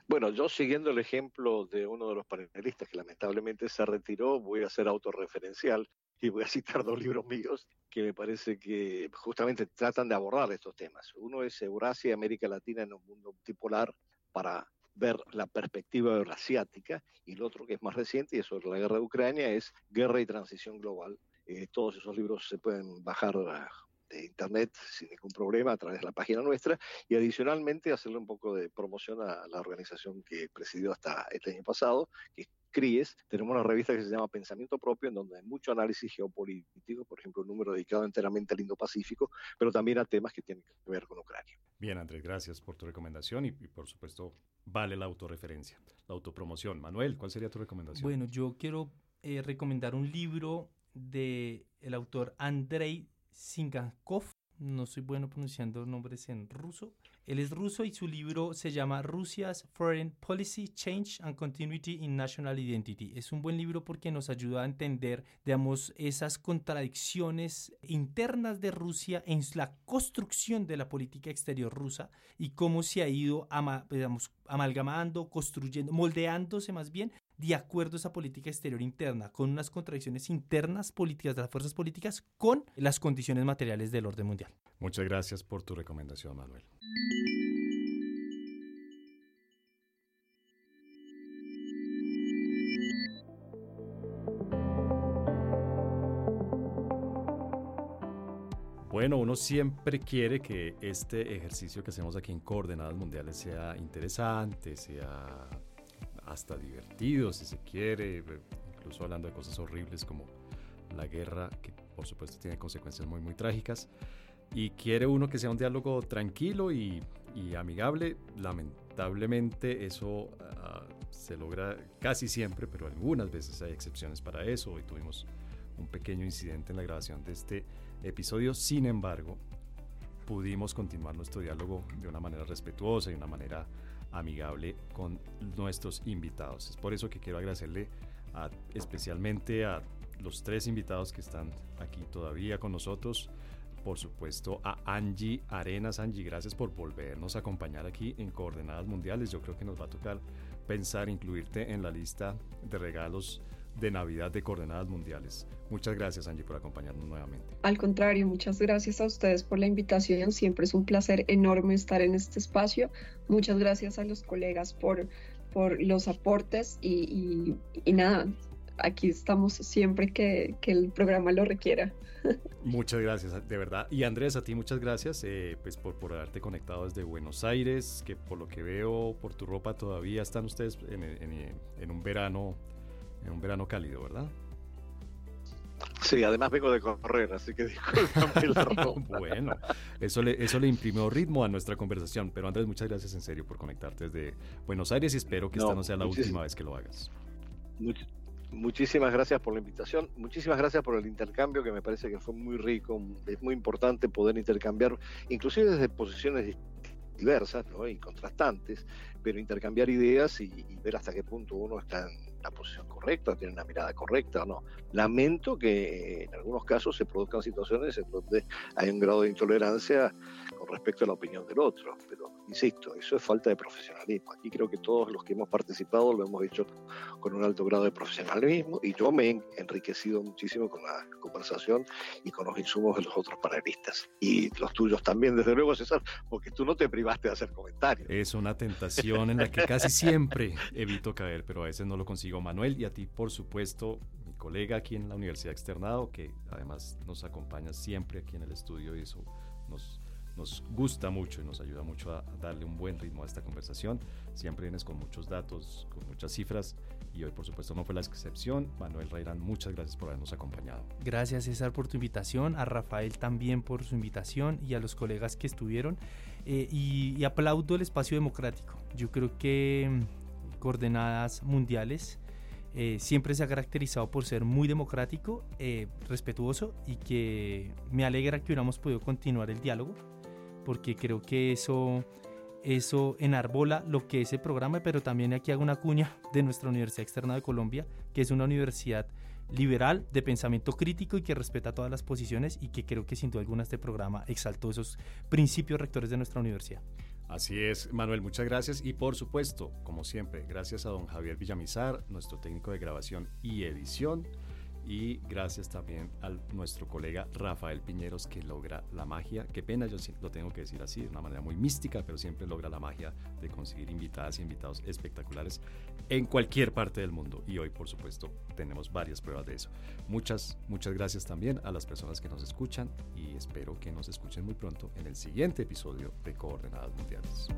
Bueno, yo siguiendo el ejemplo de uno de los panelistas que lamentablemente se retiró, voy a ser autorreferencial y voy a citar dos libros míos que me parece que justamente tratan de abordar estos temas. Uno es Eurasia y América Latina en un mundo multipolar para ver la perspectiva eurasiática y el otro que es más reciente y es sobre la guerra de Ucrania es Guerra y Transición Global. Eh, todos esos libros se pueden bajar de internet sin ningún problema a través de la página nuestra y adicionalmente hacerle un poco de promoción a la organización que presidió hasta este año pasado, que CRIES, tenemos una revista que se llama Pensamiento Propio, en donde hay mucho análisis geopolítico, por ejemplo, un número dedicado enteramente al Indo-Pacífico, pero también a temas que tienen que ver con Ucrania. Bien, Andrés, gracias por tu recomendación y, por supuesto vale la autorreferencia, la autopromoción. Manuel, ¿cuál sería tu recomendación? Bueno, yo quiero eh, recomendar un libro de el autor Andrei Singankov, no soy bueno pronunciando nombres en ruso. Él es ruso y su libro se llama Russia's Foreign Policy, Change and Continuity in National Identity. Es un buen libro porque nos ayuda a entender, digamos, esas contradicciones internas de Rusia en la construcción de la política exterior rusa y cómo se ha ido digamos, amalgamando, construyendo, moldeándose más bien de acuerdo a esa política exterior interna, con unas contradicciones internas políticas de las fuerzas políticas con las condiciones materiales del orden mundial. Muchas gracias por tu recomendación, Manuel. Bueno, uno siempre quiere que este ejercicio que hacemos aquí en Coordenadas Mundiales sea interesante, sea hasta divertido si se quiere, incluso hablando de cosas horribles como la guerra, que por supuesto tiene consecuencias muy, muy trágicas. Y quiere uno que sea un diálogo tranquilo y, amigable. Lamentablemente eso ah, se logra casi siempre, pero algunas veces hay excepciones para eso. Hoy tuvimos un pequeño incidente en la grabación de este episodio. Sin embargo, pudimos continuar nuestro diálogo de una manera respetuosa y una manera amigable con nuestros invitados. Es por eso que quiero agradecerle especialmente a los tres invitados que están aquí todavía con nosotros. Por supuesto a Angie Arenas. Angie, gracias por volvernos a acompañar aquí en Coordenadas Mundiales. Yo creo que nos va a tocar pensar incluirte en la lista de regalos de Navidad de Coordenadas Mundiales. Muchas gracias, Angie, por acompañarnos nuevamente. Al contrario, muchas gracias a ustedes por la invitación. Siempre es un placer enorme estar en este espacio. Muchas gracias a los colegas por, por los aportes y, y, nada, aquí estamos siempre que, que, el programa lo requiera. Muchas gracias, de verdad. Y Andrés, a ti muchas gracias eh, pues por, por haberte conectado desde Buenos Aires, que por lo que veo, por tu ropa todavía están ustedes en, en, en un verano en un verano cálido, ¿verdad? Sí, además vengo de correr, así que discúlpame la ropa. bueno, eso le, eso le imprimió ritmo a nuestra conversación. Pero Andrés, muchas gracias en serio por conectarte desde Buenos Aires y espero que esta no sea la última vez que lo hagas. muchísimas gracias por la invitación, muchísimas gracias por el intercambio que me parece que fue muy rico, es muy importante poder intercambiar, inclusive desde posiciones diversas ¿no? y contrastantes, pero intercambiar ideas y, y ver hasta qué punto uno está en la posición correcta, tiene una mirada correcta no. Lamento que en algunos casos se produzcan situaciones en donde hay un grado de intolerancia respecto a la opinión del otro, pero insisto, eso es falta de profesionalismo. Aquí creo que todos los que hemos participado lo hemos hecho con un alto grado de profesionalismo y yo me he enriquecido muchísimo con la conversación y con los insumos de los otros panelistas. Y los tuyos también, desde luego, César, porque tú no te privaste de hacer comentarios. Es una tentación en la que casi siempre evito caer, pero a veces no lo consigo. Manuel, y a ti, por supuesto, mi colega aquí en la Universidad Externado, que además nos acompaña siempre aquí en el estudio y eso nos nos gusta mucho y nos ayuda mucho a, darle un buen ritmo a esta conversación. Siempre vienes con muchos datos, con muchas cifras y hoy por supuesto no fue la excepción. Manuel Reirán, muchas gracias por habernos acompañado. Gracias César por tu invitación, a Rafael también por su invitación y a los colegas que estuvieron. Eh, y, aplaudo el espacio democrático. Yo creo que mm, Coordenadas Mundiales eh, siempre se ha caracterizado por ser muy democrático, eh, respetuoso y que me alegra que hubiéramos podido continuar el diálogo porque creo que eso, eso enarbola lo que es el programa, pero también aquí hago una cuña de nuestra Universidad Externa de Colombia, que es una universidad liberal, de pensamiento crítico y que respeta todas las posiciones y que creo que sin duda alguna este programa exaltó esos principios rectores de nuestra universidad. Así es, Manuel, muchas gracias. Y por supuesto, como siempre, gracias a don Javier Villamizar, nuestro técnico de grabación y edición y gracias también a nuestro colega Rafael Piñeros que logra la magia, qué pena yo lo tengo que decir así, de una manera muy mística, pero siempre logra la magia de conseguir invitadas y invitados espectaculares en cualquier parte del mundo y hoy por supuesto tenemos varias pruebas de eso. Muchas, muchas gracias también a las personas que nos escuchan y espero que nos escuchen muy pronto en el siguiente episodio de Coordenadas Mundiales.